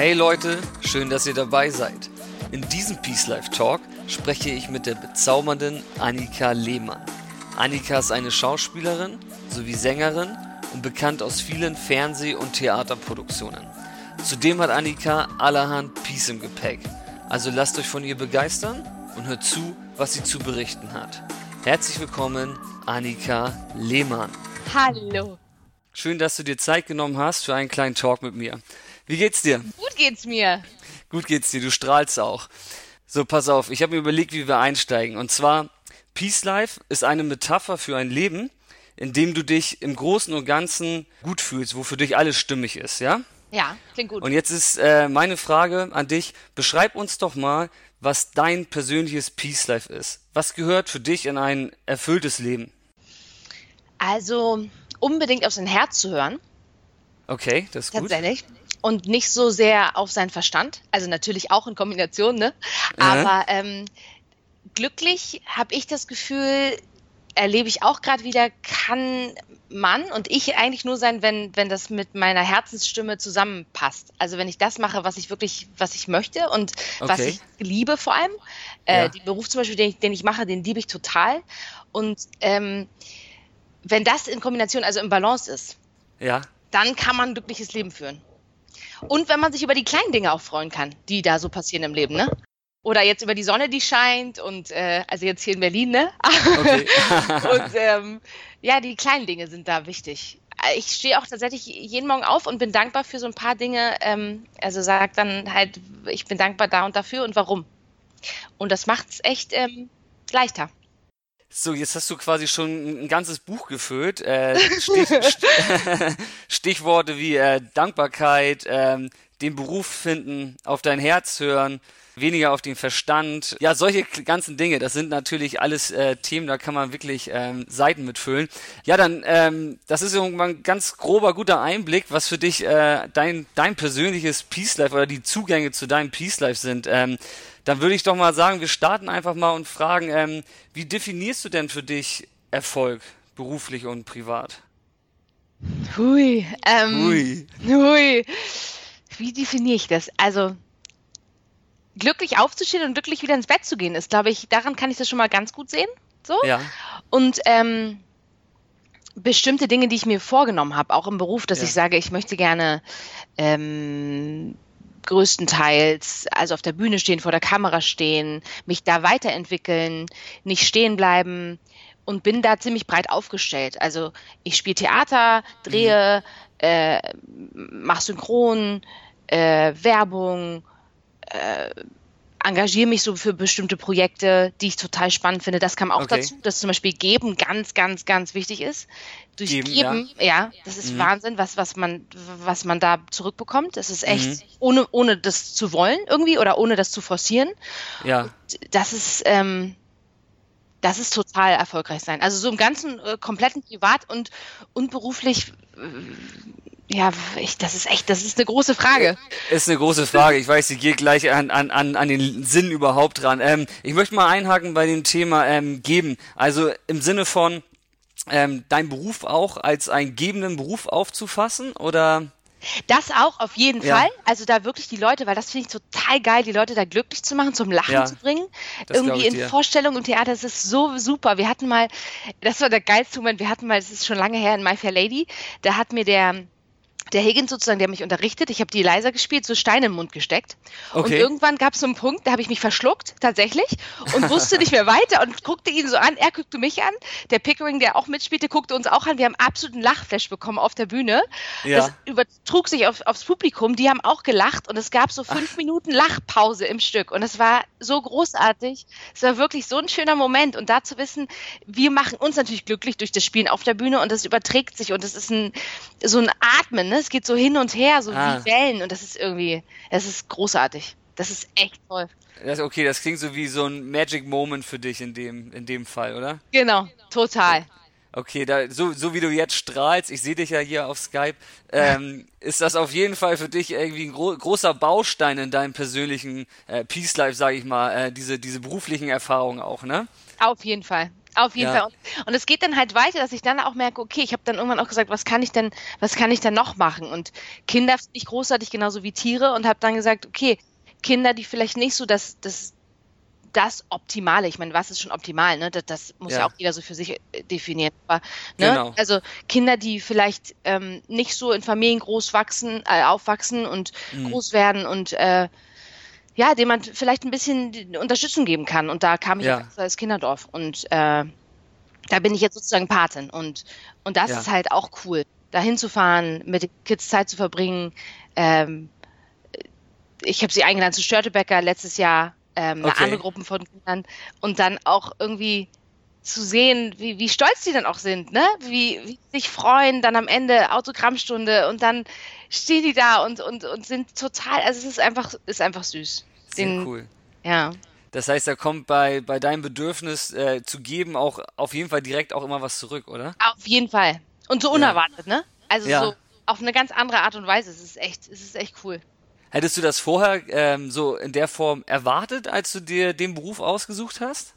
Hey Leute, schön, dass ihr dabei seid. In diesem Peace Life Talk spreche ich mit der bezaubernden Annika Lehmann. Annika ist eine Schauspielerin sowie Sängerin und bekannt aus vielen Fernseh- und Theaterproduktionen. Zudem hat Annika allerhand Peace im Gepäck. Also lasst euch von ihr begeistern und hört zu, was sie zu berichten hat. Herzlich willkommen, Annika Lehmann. Hallo. Schön, dass du dir Zeit genommen hast für einen kleinen Talk mit mir. Wie geht's dir? Gut geht's mir. Gut geht's dir, du strahlst auch. So, pass auf, ich habe mir überlegt, wie wir einsteigen. Und zwar, Peace Life ist eine Metapher für ein Leben, in dem du dich im Großen und Ganzen gut fühlst, wo für dich alles stimmig ist, ja? Ja, klingt gut. Und jetzt ist äh, meine Frage an dich, beschreib uns doch mal, was dein persönliches Peace Life ist. Was gehört für dich in ein erfülltes Leben? Also, unbedingt auf sein Herz zu hören. Okay, das ist gut. Tatsächlich und nicht so sehr auf seinen Verstand. Also natürlich auch in Kombination, ne? Aber ähm, glücklich habe ich das Gefühl, erlebe ich auch gerade wieder, kann man und ich eigentlich nur sein, wenn, wenn das mit meiner Herzensstimme zusammenpasst. Also wenn ich das mache, was ich wirklich, was ich möchte und okay. was ich liebe vor allem. Äh, ja. Den Beruf zum Beispiel, den ich, den ich mache, den liebe ich total. Und ähm, wenn das in Kombination, also im Balance ist, ja. dann kann man ein glückliches Leben führen. Und wenn man sich über die kleinen Dinge auch freuen kann, die da so passieren im Leben, ne? Oder jetzt über die Sonne, die scheint und äh, also jetzt hier in Berlin, ne? Okay. und ähm, ja, die kleinen Dinge sind da wichtig. Ich stehe auch tatsächlich jeden Morgen auf und bin dankbar für so ein paar Dinge. Ähm, also sag dann halt, ich bin dankbar da und dafür und warum. Und das macht es echt ähm, leichter. So, jetzt hast du quasi schon ein ganzes Buch gefüllt. Äh, Stich, Stichworte wie äh, Dankbarkeit, ähm, den Beruf finden, auf dein Herz hören, weniger auf den Verstand. Ja, solche ganzen Dinge, das sind natürlich alles äh, Themen, da kann man wirklich ähm, Seiten mitfüllen. Ja, dann, ähm, das ist irgendwann ein ganz grober, guter Einblick, was für dich äh, dein, dein persönliches Peace Life oder die Zugänge zu deinem Peace Life sind. Ähm, dann würde ich doch mal sagen, wir starten einfach mal und fragen, ähm, wie definierst du denn für dich Erfolg, beruflich und privat? Hui, ähm, hui. hui. Wie definiere ich das? Also, glücklich aufzustehen und glücklich wieder ins Bett zu gehen, ist, glaube ich, daran kann ich das schon mal ganz gut sehen. So. Ja. Und ähm, bestimmte Dinge, die ich mir vorgenommen habe, auch im Beruf, dass ja. ich sage, ich möchte gerne ähm, größtenteils, also auf der Bühne stehen, vor der Kamera stehen, mich da weiterentwickeln, nicht stehen bleiben und bin da ziemlich breit aufgestellt. Also ich spiele Theater, drehe, mhm. äh, mache Synchron, äh, Werbung, äh, engagiere mich so für bestimmte Projekte, die ich total spannend finde. Das kam auch okay. dazu, dass zum Beispiel Geben ganz, ganz, ganz wichtig ist. Durch Geben, Geben ja. ja. das ist mhm. Wahnsinn, was, was, man, was man da zurückbekommt. Das ist echt, mhm. ohne, ohne das zu wollen irgendwie oder ohne das zu forcieren. Ja. Das ist, ähm, das ist total erfolgreich sein. Also so im ganzen äh, kompletten Privat und, und beruflich ja, ich, das ist echt, das ist eine große Frage. Ist eine große Frage. Ich weiß, sie geht gleich an, an, an, an den Sinn überhaupt dran. Ähm, ich möchte mal einhaken bei dem Thema ähm, geben. Also im Sinne von ähm, dein Beruf auch als einen gebenden Beruf aufzufassen oder? Das auch, auf jeden ja. Fall. Also da wirklich die Leute, weil das finde ich total geil, die Leute da glücklich zu machen, zum Lachen ja, zu bringen. Irgendwie in Vorstellungen im Theater, das ist so super. Wir hatten mal, das war der geilste Moment, wir hatten mal, das ist schon lange her in My Fair Lady, da hat mir der der Higgins sozusagen, der mich unterrichtet, ich habe die leiser gespielt, so Steine im Mund gesteckt. Okay. Und irgendwann gab es so einen Punkt, da habe ich mich verschluckt, tatsächlich, und wusste nicht mehr weiter und guckte ihn so an. Er guckte mich an. Der Pickering, der auch mitspielte, guckte uns auch an. Wir haben absoluten Lachflash bekommen auf der Bühne. Ja. Das übertrug sich auf, aufs Publikum. Die haben auch gelacht und es gab so fünf Ach. Minuten Lachpause im Stück. Und es war so großartig. Es war wirklich so ein schöner Moment. Und da zu wissen, wir machen uns natürlich glücklich durch das Spielen auf der Bühne und das überträgt sich und es ist ein, so ein Atmen. Ne? Es geht so hin und her, so ah. wie Wellen und das ist irgendwie, es ist großartig. Das ist echt toll. Das, okay, das klingt so wie so ein Magic Moment für dich in dem, in dem Fall, oder? Genau, total. Okay, da, so, so wie du jetzt strahlst, ich sehe dich ja hier auf Skype, ähm, ist das auf jeden Fall für dich irgendwie ein gro großer Baustein in deinem persönlichen äh, Peace Life, sage ich mal, äh, diese, diese beruflichen Erfahrungen auch, ne? Auf jeden Fall. Auf jeden ja. Fall. Und, und, es geht dann halt weiter, dass ich dann auch merke, okay, ich habe dann irgendwann auch gesagt, was kann ich denn, was kann ich denn noch machen? Und Kinder finde ich großartig genauso wie Tiere und habe dann gesagt, okay, Kinder, die vielleicht nicht so das, das, das Optimale, ich meine, was ist schon optimal, ne? Das, das muss ja. ja. auch jeder so für sich äh, definieren. Aber, ne? Genau. Also Kinder, die vielleicht ähm, nicht so in Familien groß wachsen, äh, aufwachsen und mhm. groß werden und äh, ja, dem man vielleicht ein bisschen Unterstützung geben kann. Und da kam ich ja. als Kinderdorf und äh, da bin ich jetzt sozusagen Patin und und das ja. ist halt auch cool, da hinzufahren, mit den Kids Zeit zu verbringen. Ähm, ich habe sie eingeladen zu Störtebecker letztes Jahr, ähm, okay. eine andere Gruppe von Kindern und dann auch irgendwie zu sehen, wie, wie stolz die dann auch sind, ne? Wie, wie sich freuen, dann am Ende Autogrammstunde und dann stehen die da und, und, und sind total, also es ist einfach, ist einfach süß. Sehr Den, cool. Ja. Das heißt, da kommt bei, bei deinem Bedürfnis äh, zu geben auch auf jeden Fall direkt auch immer was zurück, oder? Auf jeden Fall. Und so unerwartet, ja. ne? Also ja. so auf eine ganz andere Art und Weise. Es ist echt, es ist echt cool. Hättest du das vorher ähm, so in der Form erwartet, als du dir den Beruf ausgesucht hast?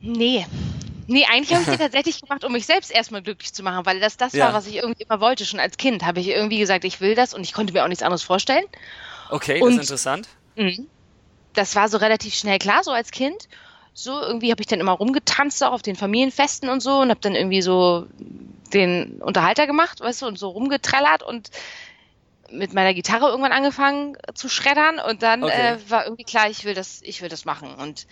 Nee. Nee, eigentlich habe ich die tatsächlich gemacht, um mich selbst erstmal glücklich zu machen, weil das das ja. war, was ich irgendwie immer wollte. Schon als Kind habe ich irgendwie gesagt, ich will das und ich konnte mir auch nichts anderes vorstellen. Okay, und, das ist interessant. Mh, das war so relativ schnell klar, so als Kind. So irgendwie habe ich dann immer rumgetanzt auch auf den Familienfesten und so und habe dann irgendwie so den Unterhalter gemacht, weißt du, und so rumgetrellert und mit meiner Gitarre irgendwann angefangen zu schreddern und dann okay. äh, war irgendwie klar, ich will das, ich will das machen und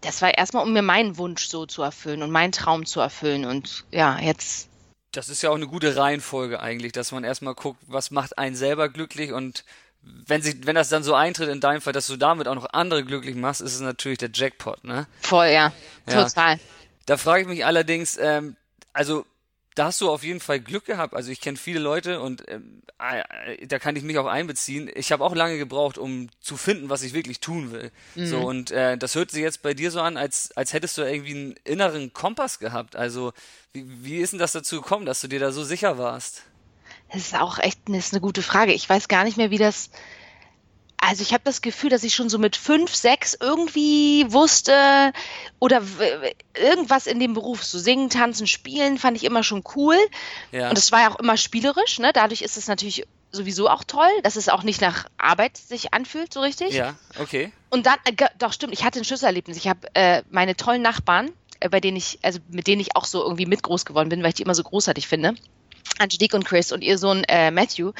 das war erstmal, um mir meinen Wunsch so zu erfüllen und meinen Traum zu erfüllen und ja, jetzt. Das ist ja auch eine gute Reihenfolge eigentlich, dass man erstmal guckt, was macht einen selber glücklich und wenn, sie, wenn das dann so eintritt in deinem Fall, dass du damit auch noch andere glücklich machst, ist es natürlich der Jackpot, ne? Voll, ja. ja. Total. Da frage ich mich allerdings, ähm, also da hast du auf jeden Fall Glück gehabt. Also ich kenne viele Leute und äh, da kann ich mich auch einbeziehen. Ich habe auch lange gebraucht, um zu finden, was ich wirklich tun will. Mhm. So und äh, das hört sich jetzt bei dir so an, als als hättest du irgendwie einen inneren Kompass gehabt. Also wie, wie ist denn das dazu gekommen, dass du dir da so sicher warst? Das ist auch echt das ist eine gute Frage. Ich weiß gar nicht mehr, wie das. Also ich habe das Gefühl, dass ich schon so mit fünf, sechs irgendwie wusste oder irgendwas in dem Beruf, so singen, tanzen, spielen, fand ich immer schon cool. Ja. Und es war ja auch immer spielerisch. Ne? Dadurch ist es natürlich sowieso auch toll, dass es auch nicht nach Arbeit sich anfühlt, so richtig. Ja, okay. Und dann, äh, doch stimmt, ich hatte ein Schlüsselerlebnis. Ich habe äh, meine tollen Nachbarn, äh, bei denen ich, also mit denen ich auch so irgendwie mit groß geworden bin, weil ich die immer so großartig finde. Angelique und Chris und ihr Sohn äh, Matthew.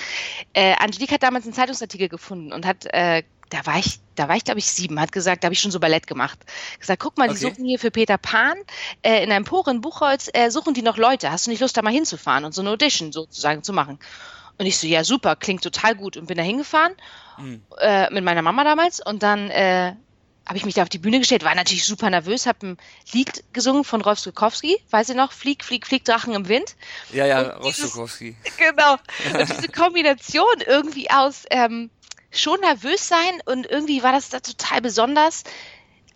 Äh, Angelique hat damals einen Zeitungsartikel gefunden und hat äh, da war ich, da war ich glaube ich sieben, hat gesagt, da habe ich schon so Ballett gemacht. Gesagt, guck mal, die okay. suchen hier für Peter Pan äh, in einem Empore in Buchholz, äh, suchen die noch Leute. Hast du nicht Lust, da mal hinzufahren und so eine Audition sozusagen zu machen? Und ich so, ja super, klingt total gut und bin da hingefahren mhm. äh, mit meiner Mama damals und dann äh, habe ich mich da auf die Bühne gestellt, war natürlich super nervös, habe ein Lied gesungen von Rolf Stokowski, weiß ihr noch, Flieg, Flieg, Flieg, Drachen im Wind. Ja, ja, Rolf Stokowski. Genau. Und diese Kombination irgendwie aus ähm, schon nervös sein und irgendwie war das da total besonders.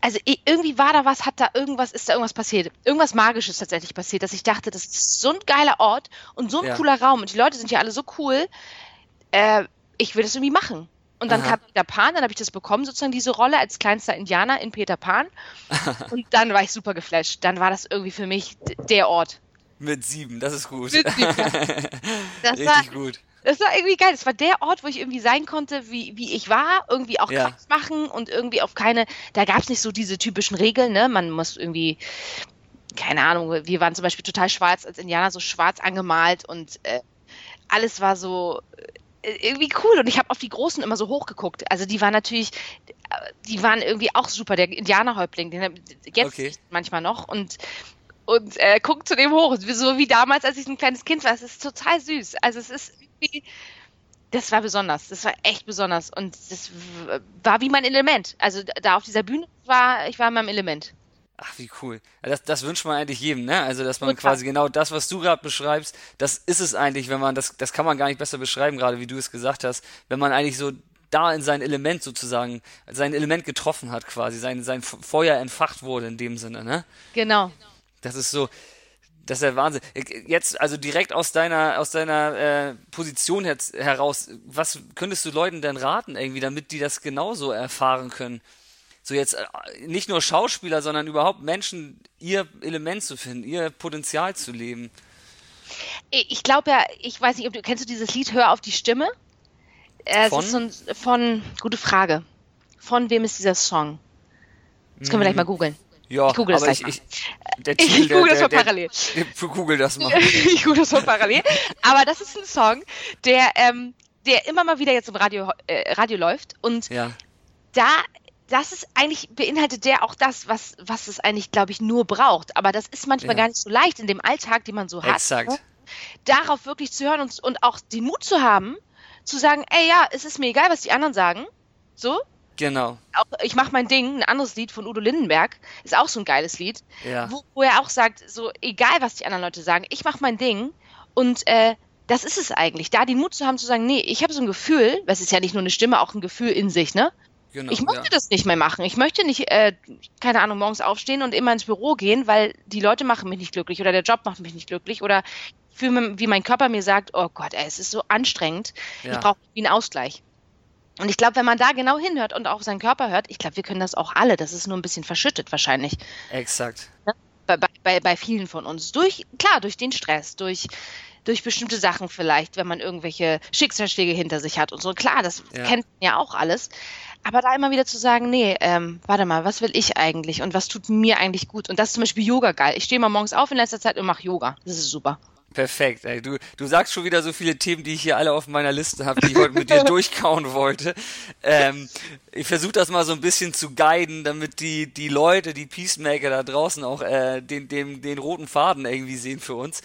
Also irgendwie war da was, hat da irgendwas, ist da irgendwas passiert. Irgendwas Magisches tatsächlich passiert, dass ich dachte, das ist so ein geiler Ort und so ein ja. cooler Raum und die Leute sind ja alle so cool. Äh, ich will das irgendwie machen. Und dann Aha. kam Peter Pan, dann habe ich das bekommen, sozusagen diese Rolle als kleinster Indianer in Peter Pan. und dann war ich super geflasht. Dann war das irgendwie für mich der Ort. Mit sieben, das ist gut. Mit sieben, das Richtig war, gut. Das war irgendwie geil. Das war der Ort, wo ich irgendwie sein konnte, wie, wie ich war, irgendwie auch ja. Kraft machen und irgendwie auf keine, da gab es nicht so diese typischen Regeln, ne? Man muss irgendwie, keine Ahnung, wir waren zum Beispiel total schwarz als Indianer, so schwarz angemalt und äh, alles war so irgendwie cool und ich habe auf die Großen immer so hochgeguckt. Also die waren natürlich, die waren irgendwie auch super. Der Indianerhäuptling, den jetzt okay. manchmal noch und und äh, guckt zu dem hoch, so wie damals, als ich ein kleines Kind war. Es ist total süß. Also es ist irgendwie, das war besonders. Das war echt besonders und das war wie mein Element. Also da auf dieser Bühne war ich war in meinem Element. Ach, wie cool. Das, das wünscht man eigentlich jedem, ne? Also, dass man Total. quasi genau das, was du gerade beschreibst, das ist es eigentlich, wenn man, das, das kann man gar nicht besser beschreiben, gerade wie du es gesagt hast, wenn man eigentlich so da in sein Element sozusagen, sein Element getroffen hat quasi, sein, sein Feuer entfacht wurde in dem Sinne, ne? Genau. Das ist so, das ist der Wahnsinn. Jetzt, also direkt aus deiner, aus deiner äh, Position her heraus, was könntest du Leuten denn raten, irgendwie, damit die das genauso erfahren können? So jetzt äh, nicht nur Schauspieler, sondern überhaupt Menschen ihr Element zu finden, ihr Potenzial zu leben? Ich glaube ja, ich weiß nicht, ob du kennst du dieses Lied Hör auf die Stimme? Äh, es von? ist so ein, von, gute Frage. Von wem ist dieser Song? Das können wir gleich mal googeln. Ja, ich google das aber ich, ich, der Titel, ich google das mal parallel. Der, google das mal. ich google das mal parallel. Aber das ist ein Song, der, ähm, der immer mal wieder jetzt im Radio, äh, Radio läuft und ja. da das ist eigentlich, beinhaltet der auch das, was, was es eigentlich, glaube ich, nur braucht. Aber das ist manchmal ja. gar nicht so leicht in dem Alltag, den man so hat. Exakt. Ne? Darauf wirklich zu hören und, und auch den Mut zu haben, zu sagen, ey ja, es ist mir egal, was die anderen sagen. So. Genau. Auch, ich mache mein Ding, ein anderes Lied von Udo Lindenberg, ist auch so ein geiles Lied, ja. wo, wo er auch sagt, so egal, was die anderen Leute sagen, ich mache mein Ding und äh, das ist es eigentlich, da den Mut zu haben zu sagen, nee, ich habe so ein Gefühl, es ist ja nicht nur eine Stimme, auch ein Gefühl in sich, ne? Genau, ich möchte ja. das nicht mehr machen. Ich möchte nicht, äh, keine Ahnung, morgens aufstehen und immer ins Büro gehen, weil die Leute machen mich nicht glücklich oder der Job macht mich nicht glücklich oder fühle, wie mein Körper mir sagt, oh Gott, ey, es ist so anstrengend. Ja. Ich brauche einen Ausgleich. Und ich glaube, wenn man da genau hinhört und auf seinen Körper hört, ich glaube, wir können das auch alle. Das ist nur ein bisschen verschüttet wahrscheinlich. Exakt. Ja? Bei, bei, bei vielen von uns. Durch, klar, durch den Stress, durch durch bestimmte Sachen vielleicht, wenn man irgendwelche Schicksalsschläge hinter sich hat und so. Klar, das ja. kennt man ja auch alles. Aber da immer wieder zu sagen, nee, ähm, warte mal, was will ich eigentlich und was tut mir eigentlich gut? Und das ist zum Beispiel Yoga geil. Ich stehe mal morgens auf in letzter Zeit und mache Yoga. Das ist super. Perfekt. Ey. Du, du sagst schon wieder so viele Themen, die ich hier alle auf meiner Liste habe, die ich heute mit dir durchkauen wollte. Ähm, ich versuche das mal so ein bisschen zu guiden, damit die, die Leute, die Peacemaker da draußen auch äh, den, den, den roten Faden irgendwie sehen für uns.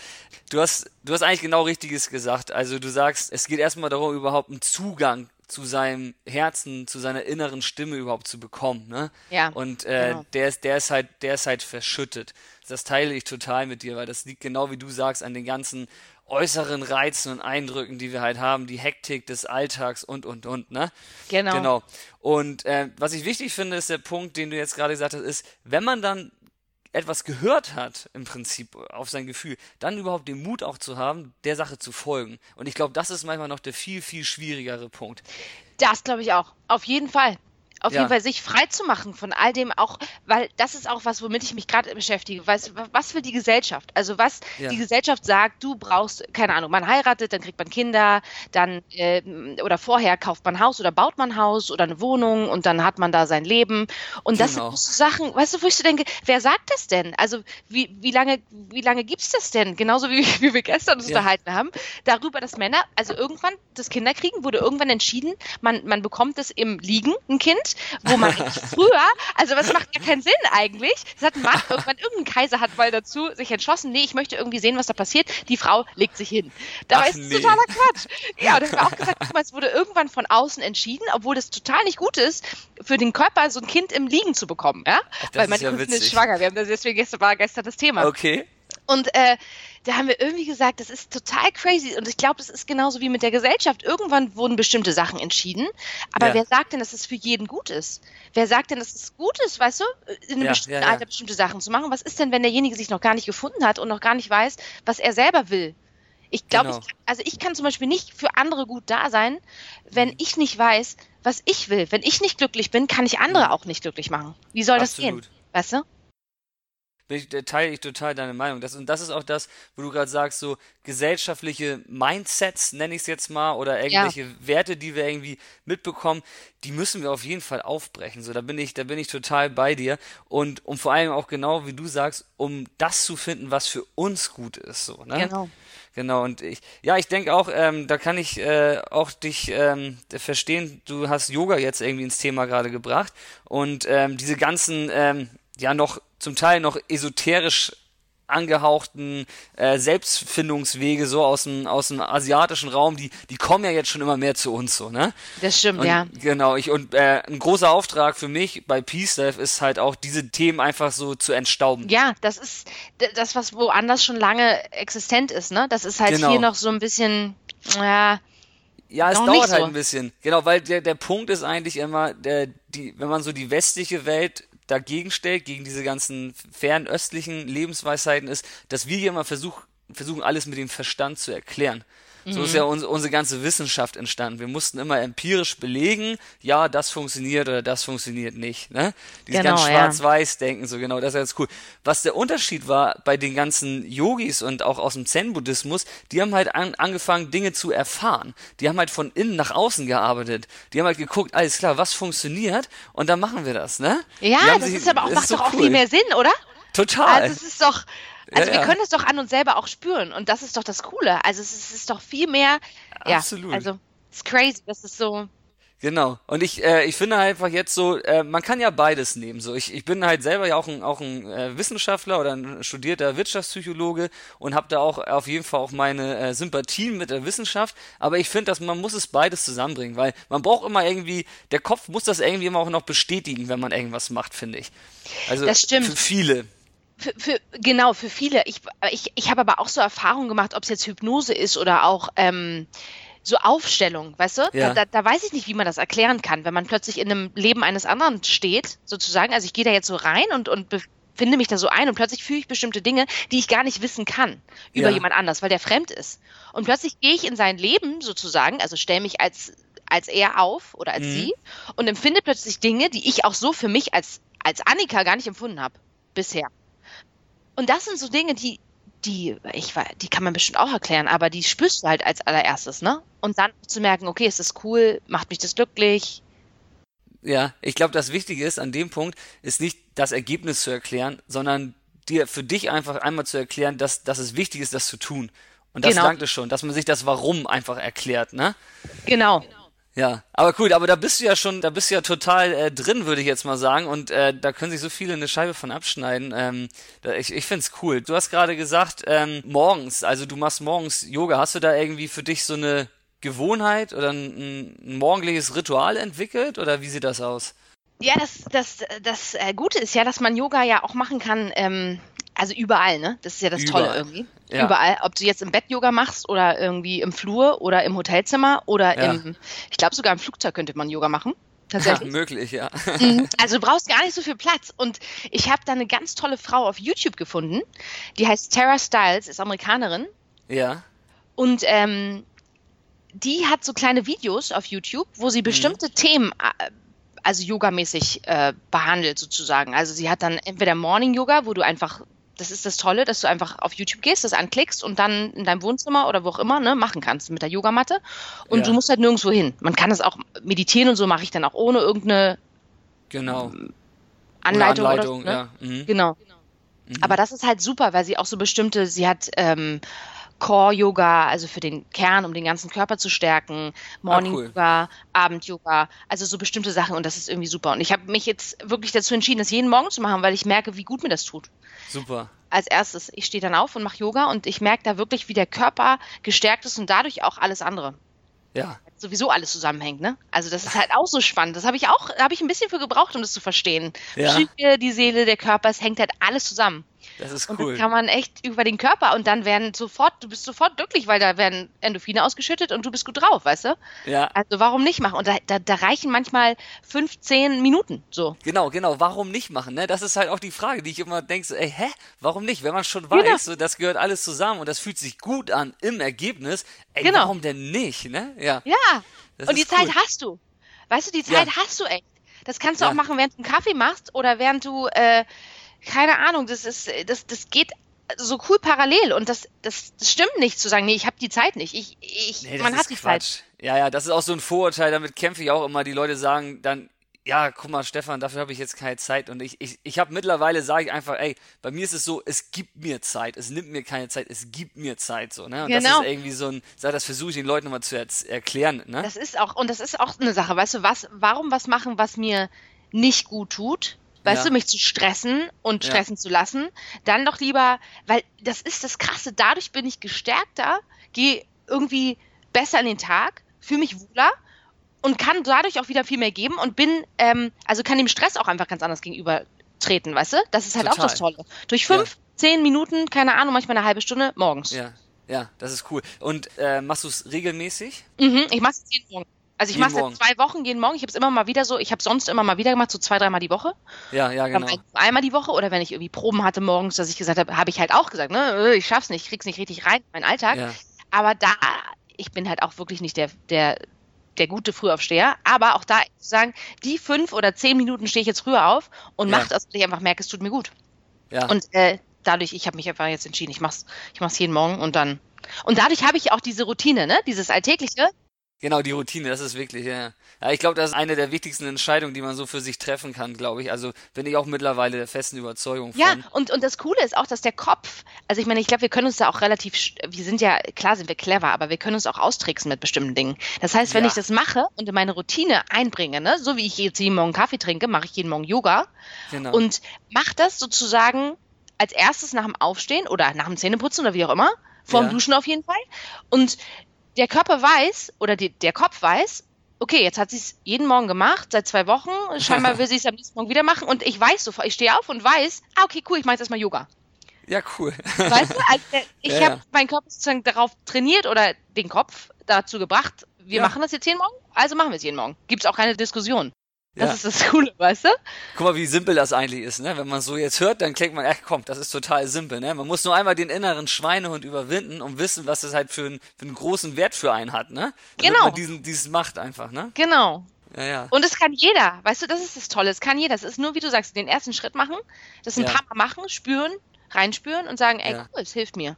Du hast, du hast eigentlich genau Richtiges gesagt. Also du sagst, es geht erstmal darum, überhaupt einen Zugang zu seinem Herzen, zu seiner inneren Stimme überhaupt zu bekommen. Ne? Ja. Und äh, genau. der ist, der ist halt, der ist halt verschüttet. Das teile ich total mit dir, weil das liegt genau wie du sagst an den ganzen äußeren Reizen und Eindrücken, die wir halt haben, die Hektik des Alltags und und und, ne? Genau. Genau. Und äh, was ich wichtig finde, ist der Punkt, den du jetzt gerade gesagt hast, ist, wenn man dann etwas gehört hat, im Prinzip auf sein Gefühl, dann überhaupt den Mut auch zu haben, der Sache zu folgen. Und ich glaube, das ist manchmal noch der viel, viel schwierigere Punkt. Das glaube ich auch. Auf jeden Fall auf ja. jeden Fall sich frei zu machen von all dem auch, weil das ist auch was, womit ich mich gerade beschäftige. Weißt, was für die Gesellschaft? Also was ja. die Gesellschaft sagt, du brauchst, keine Ahnung, man heiratet, dann kriegt man Kinder, dann äh, oder vorher kauft man ein Haus oder baut man ein Haus oder eine Wohnung und dann hat man da sein Leben. Und das genau. sind so Sachen, weißt du, wo ich so denke, wer sagt das denn? Also wie, wie lange, wie lange gibt's das denn? Genauso wie, wie wir gestern uns ja. unterhalten haben, darüber, dass Männer, also irgendwann das Kinderkriegen wurde irgendwann entschieden, man, man bekommt es im Liegen, ein Kind wo man früher, also was macht gar keinen Sinn eigentlich. Es hat ein Mann, irgendwann irgendein Kaiser hat mal dazu sich entschlossen, nee, ich möchte irgendwie sehen, was da passiert. Die Frau legt sich hin. Dabei ist es nee. totaler Quatsch. Ja, und dann haben wir auch gesagt, guck mal, es wurde irgendwann von außen entschieden, obwohl das total nicht gut ist, für den Körper so ein Kind im Liegen zu bekommen, ja? Ach, Weil meine ja Kundin ist schwanger. Wir haben das deswegen gestern war gestern das Thema. Okay. Und äh, da haben wir irgendwie gesagt, das ist total crazy. Und ich glaube, das ist genauso wie mit der Gesellschaft. Irgendwann wurden bestimmte Sachen entschieden. Aber ja. wer sagt denn, dass es für jeden gut ist? Wer sagt denn, dass es gut ist, weißt du, in einem ja, bestimmten ja, Alter bestimmte Sachen zu machen? Was ist denn, wenn derjenige sich noch gar nicht gefunden hat und noch gar nicht weiß, was er selber will? Ich glaube, genau. also ich kann zum Beispiel nicht für andere gut da sein, wenn ich nicht weiß, was ich will. Wenn ich nicht glücklich bin, kann ich andere auch nicht glücklich machen. Wie soll Absolut. das gehen? Weißt du? Ich, teile ich total deine Meinung. Das, und das ist auch das, wo du gerade sagst, so gesellschaftliche Mindsets, nenne ich es jetzt mal, oder irgendwelche ja. Werte, die wir irgendwie mitbekommen, die müssen wir auf jeden Fall aufbrechen. So, da bin ich, da bin ich total bei dir. Und um vor allem auch genau, wie du sagst, um das zu finden, was für uns gut ist. So, ne? Genau. Genau, und ich, ja, ich denke auch, ähm, da kann ich äh, auch dich ähm, verstehen, du hast Yoga jetzt irgendwie ins Thema gerade gebracht und ähm, diese ganzen, ähm, ja, noch zum Teil noch esoterisch angehauchten äh, Selbstfindungswege so aus dem aus dem asiatischen Raum, die die kommen ja jetzt schon immer mehr zu uns so, ne? Das stimmt, und, ja. Genau, ich und äh, ein großer Auftrag für mich bei Peace Life ist halt auch diese Themen einfach so zu entstauben. Ja, das ist das was woanders schon lange existent ist, ne? Das ist halt Genau. hier noch so ein bisschen ja, Ja, es Noch dauert halt so. ein bisschen. Genau, weil der, der Punkt ist eigentlich immer, der, die, wenn man so die westliche Welt dagegen stellt, gegen diese ganzen fernöstlichen Lebensweisheiten, ist, dass wir hier immer versuch, versuchen, alles mit dem Verstand zu erklären. So Mhm. ist ja uns, unsere ganze Wissenschaft entstanden. Wir mussten immer empirisch belegen, ja, das funktioniert oder das funktioniert nicht. Ne? Dieses Genau, ganz ja. Schwarz-Weiß-Denken, so genau, das ist jetzt cool. Was der Unterschied war bei den ganzen Yogis und auch aus dem Zen-Buddhismus, die haben halt an, angefangen, Dinge zu erfahren. Die haben halt von innen nach außen gearbeitet. Die haben halt geguckt, alles klar, was funktioniert und dann machen wir das, ne? Ja, das sich- ist aber auch macht so doch auch cool. viel mehr Sinn, oder? Total. Also es ist doch, also Ja, wir können es doch an uns selber auch spüren und das ist doch das Coole. Also es ist, es ist doch viel mehr, Absolut. ja, also es ist crazy, das ist so, Genau. Und ich, äh, ich finde halt einfach jetzt so, äh, man kann ja beides nehmen. So, ich, ich bin halt selber ja auch ein, auch ein äh, Wissenschaftler oder ein studierter Wirtschaftspsychologe und habe da auch auf jeden Fall auch meine äh, Sympathien mit der Wissenschaft. Aber ich finde, dass man muss es beides zusammenbringen, weil man braucht immer irgendwie, der Kopf muss das irgendwie immer auch noch bestätigen, wenn man irgendwas macht, finde ich. Also Das stimmt. für viele. Für, für, genau, für viele. Ich, ich, ich habe aber auch so Erfahrungen gemacht, ob es jetzt Hypnose ist oder auch ähm, so Aufstellung, weißt du? Ja. Da, da, da weiß ich nicht, wie man das erklären kann, wenn man plötzlich in einem Leben eines anderen steht, sozusagen. Also ich gehe da jetzt so rein und, und befinde mich da so ein und plötzlich fühle ich bestimmte Dinge, die ich gar nicht wissen kann über Ja. jemand anders, weil der fremd ist. Und plötzlich gehe ich in sein Leben sozusagen, also stelle mich als, als er auf oder als Mhm. sie und empfinde plötzlich Dinge, die ich auch so für mich als, als Annika gar nicht empfunden habe bisher. Und das sind so Dinge, die, die, ich war, die kann man bestimmt auch erklären, aber die spürst du halt als allererstes, ne? Und dann zu merken, okay, ist das cool, macht mich das glücklich? Ja, ich glaube, das Wichtige ist an dem Punkt, ist nicht das Ergebnis zu erklären, sondern dir für dich einfach einmal zu erklären, dass, dass es wichtig ist, das zu tun. Und das Genau. langt es schon, dass man sich das Warum einfach erklärt, ne? Genau. Ja, aber cool, aber da bist du ja schon, da bist du ja total äh, drin, würde ich jetzt mal sagen. Und äh, da können sich so viele eine Scheibe von abschneiden. Ähm, da, ich ich find's cool. Du hast gerade gesagt, ähm, morgens, also du machst morgens Yoga. Hast du da irgendwie für dich so eine Gewohnheit oder ein, ein morgendliches Ritual entwickelt? Oder wie sieht das aus? Ja, das, das, das äh, Gute ist ja, dass man Yoga ja auch machen kann, ähm, also überall, ne? Das ist ja das Tolle Überall. irgendwie. Ja. Überall. Ob du jetzt im Bett Yoga machst oder irgendwie im Flur oder im Hotelzimmer oder Ja. im, ich glaube sogar im Flugzeug könnte man Yoga machen. Ja, Tatsächlich. möglich, ja. Mhm. Also du brauchst gar nicht so viel Platz. Und ich habe da eine ganz tolle Frau auf YouTube gefunden, die heißt Tara Stiles, ist Amerikanerin. ja. Und ähm, die hat so kleine Videos auf YouTube, wo sie bestimmte Themen, äh, also yogamäßig äh, behandelt sozusagen. Also sie hat dann entweder Morning Yoga, wo du einfach, das ist das Tolle, dass du einfach auf YouTube gehst, das anklickst und dann in deinem Wohnzimmer oder wo auch immer ne, machen kannst mit der Yogamatte. Und Ja. du musst halt nirgendwo hin. Man kann das auch meditieren und so mache ich dann auch ohne irgendeine Genau. Anleitung. Ohne oder Anleitung, so, ne? ja. Mhm. Genau. Aber das ist halt super, weil sie auch so bestimmte, sie hat ähm, Core-Yoga, also für den Kern, um den ganzen Körper zu stärken, Morning-Yoga, Abend-Yoga, also so bestimmte Sachen und das ist irgendwie super. Und ich habe mich jetzt wirklich dazu entschieden, das jeden Morgen zu machen, weil ich merke, wie gut mir das tut. Super. Als erstes, ich stehe dann auf und mache Yoga und ich merke da wirklich, wie der Körper gestärkt ist und dadurch auch alles andere. Ja. Sowieso alles zusammenhängt, ne? Also das ist halt auch so spannend. Das habe ich auch, da habe ich ein bisschen für gebraucht, um das zu verstehen. Ja. Psyche, die Seele, der Körper, es hängt halt alles zusammen. Das ist Und cool. das kann man echt über den Körper und dann werden sofort, du bist sofort glücklich, weil da werden Endorphine ausgeschüttet und du bist gut drauf, weißt du? Ja. Also warum nicht machen? Und da, da, da reichen manchmal 15 Minuten so. Genau, genau. Warum nicht machen? Ne? Das ist halt auch die Frage, die ich immer denke, so, ey, hä? Warum nicht? Wenn man schon weiß, Genau. so, das gehört alles zusammen und das fühlt sich gut an im Ergebnis, ey, Genau. warum denn nicht? Ne? Ja. Ja. Das und die ist Zeit cool. hast du. Weißt du, die Zeit Ja. hast du echt. Das kannst du Ja. auch machen, während du einen Kaffee machst oder während du, äh, keine Ahnung, das ist, das, das geht so cool parallel und das, das, das stimmt nicht zu sagen, nee, ich habe die Zeit nicht. Ich, ich, Nee, das man ist hat die Quatsch. Zeit. Ja, ja, das ist auch so ein Vorurteil, damit kämpfe ich auch immer. Die Leute sagen dann, ja, guck mal, Stefan, dafür habe ich jetzt keine Zeit. Und ich, ich, ich habe mittlerweile, sage ich einfach, ey, bei mir ist es so, es gibt mir Zeit. Es nimmt mir keine Zeit, es gibt mir Zeit. So, ne? Und genau. das ist irgendwie so ein, das versuche ich den Leuten nochmal zu er erklären. Ne? Das ist auch, und das ist auch eine Sache, weißt du, was, warum was machen, was mir nicht gut tut? Weißt ja. du, mich zu stressen und stressen ja. zu lassen, dann doch lieber, weil das ist das Krasse, dadurch bin ich gestärkter, gehe irgendwie besser in den Tag, fühle mich wohler und kann dadurch auch wieder viel mehr geben und bin, ähm, also kann dem Stress auch einfach ganz anders gegenübertreten, weißt du? Das ist halt Total. auch das Tolle. Durch fünf, ja. zehn Minuten, keine Ahnung, manchmal eine halbe Stunde morgens. Ja, ja, das ist cool. Und äh, machst du es regelmäßig? Mhm, ich mache es jeden Morgen. Also ich mache seit zwei Wochen jeden Morgen. Ich habe es immer mal wieder so. Ich habe sonst immer mal wieder gemacht, so zwei, dreimal die Woche. Ja, ja, genau. Einmal die Woche oder wenn ich irgendwie Proben hatte morgens, dass ich gesagt habe, habe ich halt auch gesagt, ne, äh, ich schaff's nicht, ich krieg's nicht richtig rein in meinen Alltag. Ja. Aber da, ich bin halt auch wirklich nicht der, der der gute Frühaufsteher. Aber auch da zu sagen, die fünf oder zehn Minuten stehe ich jetzt früher auf und ja. mache das, weil ich einfach merke, es tut mir gut. Ja. Und äh, dadurch, ich habe mich einfach jetzt entschieden, ich mach's, ich mach's jeden Morgen und dann. Und dadurch habe ich auch diese Routine, ne? Dieses Alltägliche. Genau, die Routine, das ist wirklich, ja. ja ich glaube, das ist eine der wichtigsten Entscheidungen, die man so für sich treffen kann, glaube ich. Also bin ich auch mittlerweile der festen Überzeugung von. Ja, und, und das Coole ist auch, dass der Kopf, also ich meine, ich glaube, wir können uns da auch relativ, wir sind ja, klar sind wir clever, aber wir können uns auch austricksen mit bestimmten Dingen. Das heißt, wenn ja. ich das mache und in meine Routine einbringe, ne, so wie ich jetzt jeden Morgen Kaffee trinke, mache ich jeden Morgen Yoga. Genau. Und mache das sozusagen als erstes nach dem Aufstehen oder nach dem Zähneputzen oder wie auch immer, vorm ja. Duschen auf jeden Fall. Und der Körper weiß oder die, der Kopf weiß, okay, jetzt hat sie es jeden Morgen gemacht, seit zwei Wochen. Scheinbar will sie es am nächsten Morgen wieder machen. Und ich weiß sofort, ich stehe auf und weiß, ah, okay, cool, ich mache jetzt erstmal Yoga. Ja, cool. Weißt du, also ich ja, habe meinen Körper sozusagen darauf trainiert oder den Kopf dazu gebracht, wir ja. machen das jetzt jeden Morgen, also machen wir es jeden Morgen. Gibt es auch keine Diskussion. Das ja. ist das Coole, weißt du? Guck mal, wie simpel das eigentlich ist, ne? Wenn man so jetzt hört, dann klingt man, ach komm, das ist total simpel, ne? Man muss nur einmal den inneren Schweinehund überwinden und wissen, was das halt für, ein, für einen großen Wert für einen hat, ne? Damit genau. Man diesen, dieses macht einfach, ne? Genau. Ja, ja. Und es kann jeder, weißt du, das ist das Tolle, es kann jeder. Es ist nur, wie du sagst, den ersten Schritt machen, das ein ja. paar Mal machen, spüren, reinspüren und sagen, ey, cool, es hilft mir.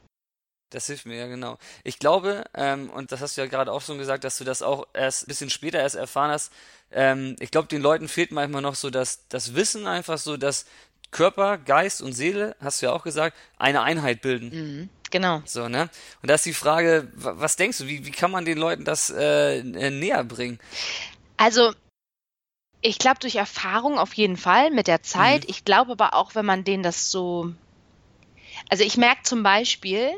Das hilft mir, ja, genau. Ich glaube, ähm, und das hast du ja gerade auch schon gesagt, dass du das auch erst ein bisschen später erst erfahren hast. Ähm, ich glaube, den Leuten fehlt manchmal noch so das, das Wissen einfach so, dass Körper, Geist und Seele, hast du ja auch gesagt, eine Einheit bilden. Mhm, genau. So, ne? Und da ist die Frage, was denkst du, wie, wie kann man den Leuten das äh, näher bringen? Also, ich glaube durch Erfahrung auf jeden Fall mit der Zeit. Mhm. Ich glaube aber auch, wenn man denen das so. Also ich merke zum Beispiel,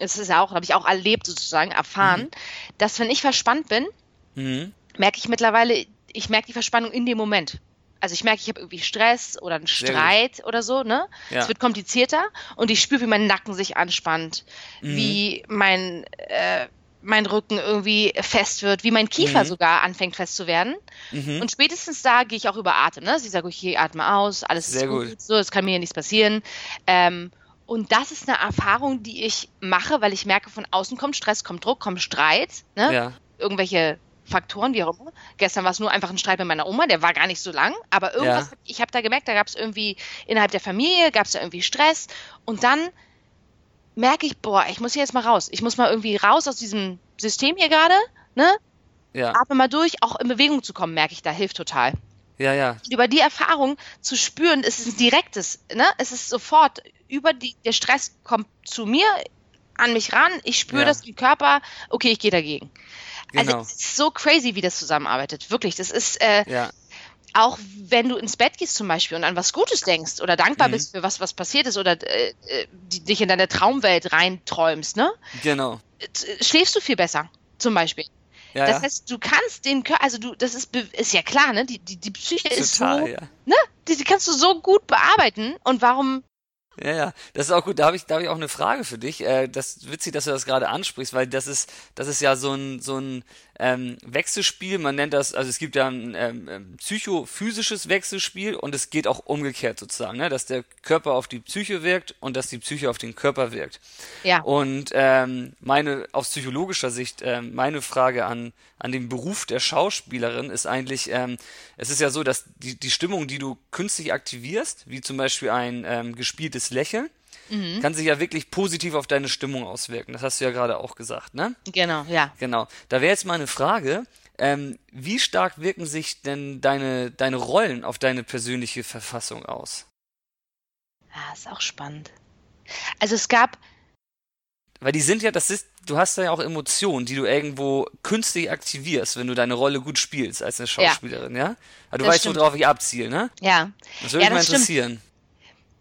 es ist ja auch, habe ich auch erlebt sozusagen, erfahren, mhm. dass wenn ich verspannt bin, mhm. merke ich mittlerweile, ich merke die Verspannung in dem Moment. Also ich merke, ich habe irgendwie Stress oder einen Streit oder so, ne? Ja. Es wird komplizierter und ich spüre, wie mein Nacken sich anspannt, mhm. wie mein äh, mein Rücken irgendwie fest wird, wie mein Kiefer mhm. sogar anfängt fest zu werden. Mhm. Und spätestens da gehe ich auch über Atem. Ne? Sie sagt, okay, atme aus, alles Sehr ist gut, gut. so, es kann mir hier nichts passieren. Ähm, und das ist eine Erfahrung, die ich mache, weil ich merke, von außen kommt Stress, kommt Druck, kommt Streit, ne? ja. irgendwelche Faktoren, wie auch immer. Gestern war es nur einfach ein Streit mit meiner Oma, der war gar nicht so lang, aber irgendwas, ja. ich habe da gemerkt, da gab es irgendwie innerhalb der Familie, gab es da irgendwie Stress und dann merke ich, boah, ich muss hier jetzt mal raus. Ich muss mal irgendwie raus aus diesem System hier gerade, ne? Ja. Atme mal durch, auch in Bewegung zu kommen, merke ich, da hilft total. Ja, ja. Über die Erfahrung zu spüren, es ist ein direktes, ne? Es ist sofort über die, der Stress kommt zu mir, an mich ran, ich spüre ja. das im Körper, okay, ich gehe dagegen. Also, genau. Also es ist so crazy, wie das zusammenarbeitet. Wirklich. Das ist äh, ja. auch, wenn du ins Bett gehst zum Beispiel und an was Gutes denkst oder dankbar mhm. bist für was, was passiert ist oder äh, äh die, dich in deine Traumwelt reinträumst, ne? Genau. Äh, schläfst du viel besser, zum Beispiel. Ja, das heißt, du kannst den Körper, also du, das ist, ist ja klar, ne? Die, die, die Psyche Total, ist so, ja. ne? Die, die kannst du so gut bearbeiten. Und warum ja, ja, das ist auch gut. Da habe ich, da hab ich auch eine Frage für dich. Äh, das ist witzig, dass du das gerade ansprichst, weil das ist, das ist ja so ein, so ein ähm, Wechselspiel. Man nennt das, also es gibt ja ein ähm, ähm, psychophysisches Wechselspiel und es geht auch umgekehrt sozusagen, ne? dass der Körper auf die Psyche wirkt und dass die Psyche auf den Körper wirkt. Ja. Und ähm, meine, aus psychologischer Sicht, ähm, meine Frage an, an den Beruf der Schauspielerin ist eigentlich, ähm, es ist ja so, dass die, die Stimmung, die du künstlich aktivierst, wie zum Beispiel ein ähm, gespieltes Lächeln, mhm. kann sich ja wirklich positiv auf deine Stimmung auswirken. Das hast du ja gerade auch gesagt, ne? Genau, ja. Genau. Da wäre jetzt mal eine Frage, Ähm, wie stark wirken sich denn deine, deine Rollen auf deine persönliche Verfassung aus? Ah, ist auch spannend. Also es gab. Weil die sind ja, das ist, du hast ja auch Emotionen, die du irgendwo künstlich aktivierst, wenn du deine Rolle gut spielst als eine Schauspielerin, ja? ja? Aber du Das weißt, stimmt. worauf ich abziele, ne? Ja. Das würde Ja, mich mal das stimmt. interessieren.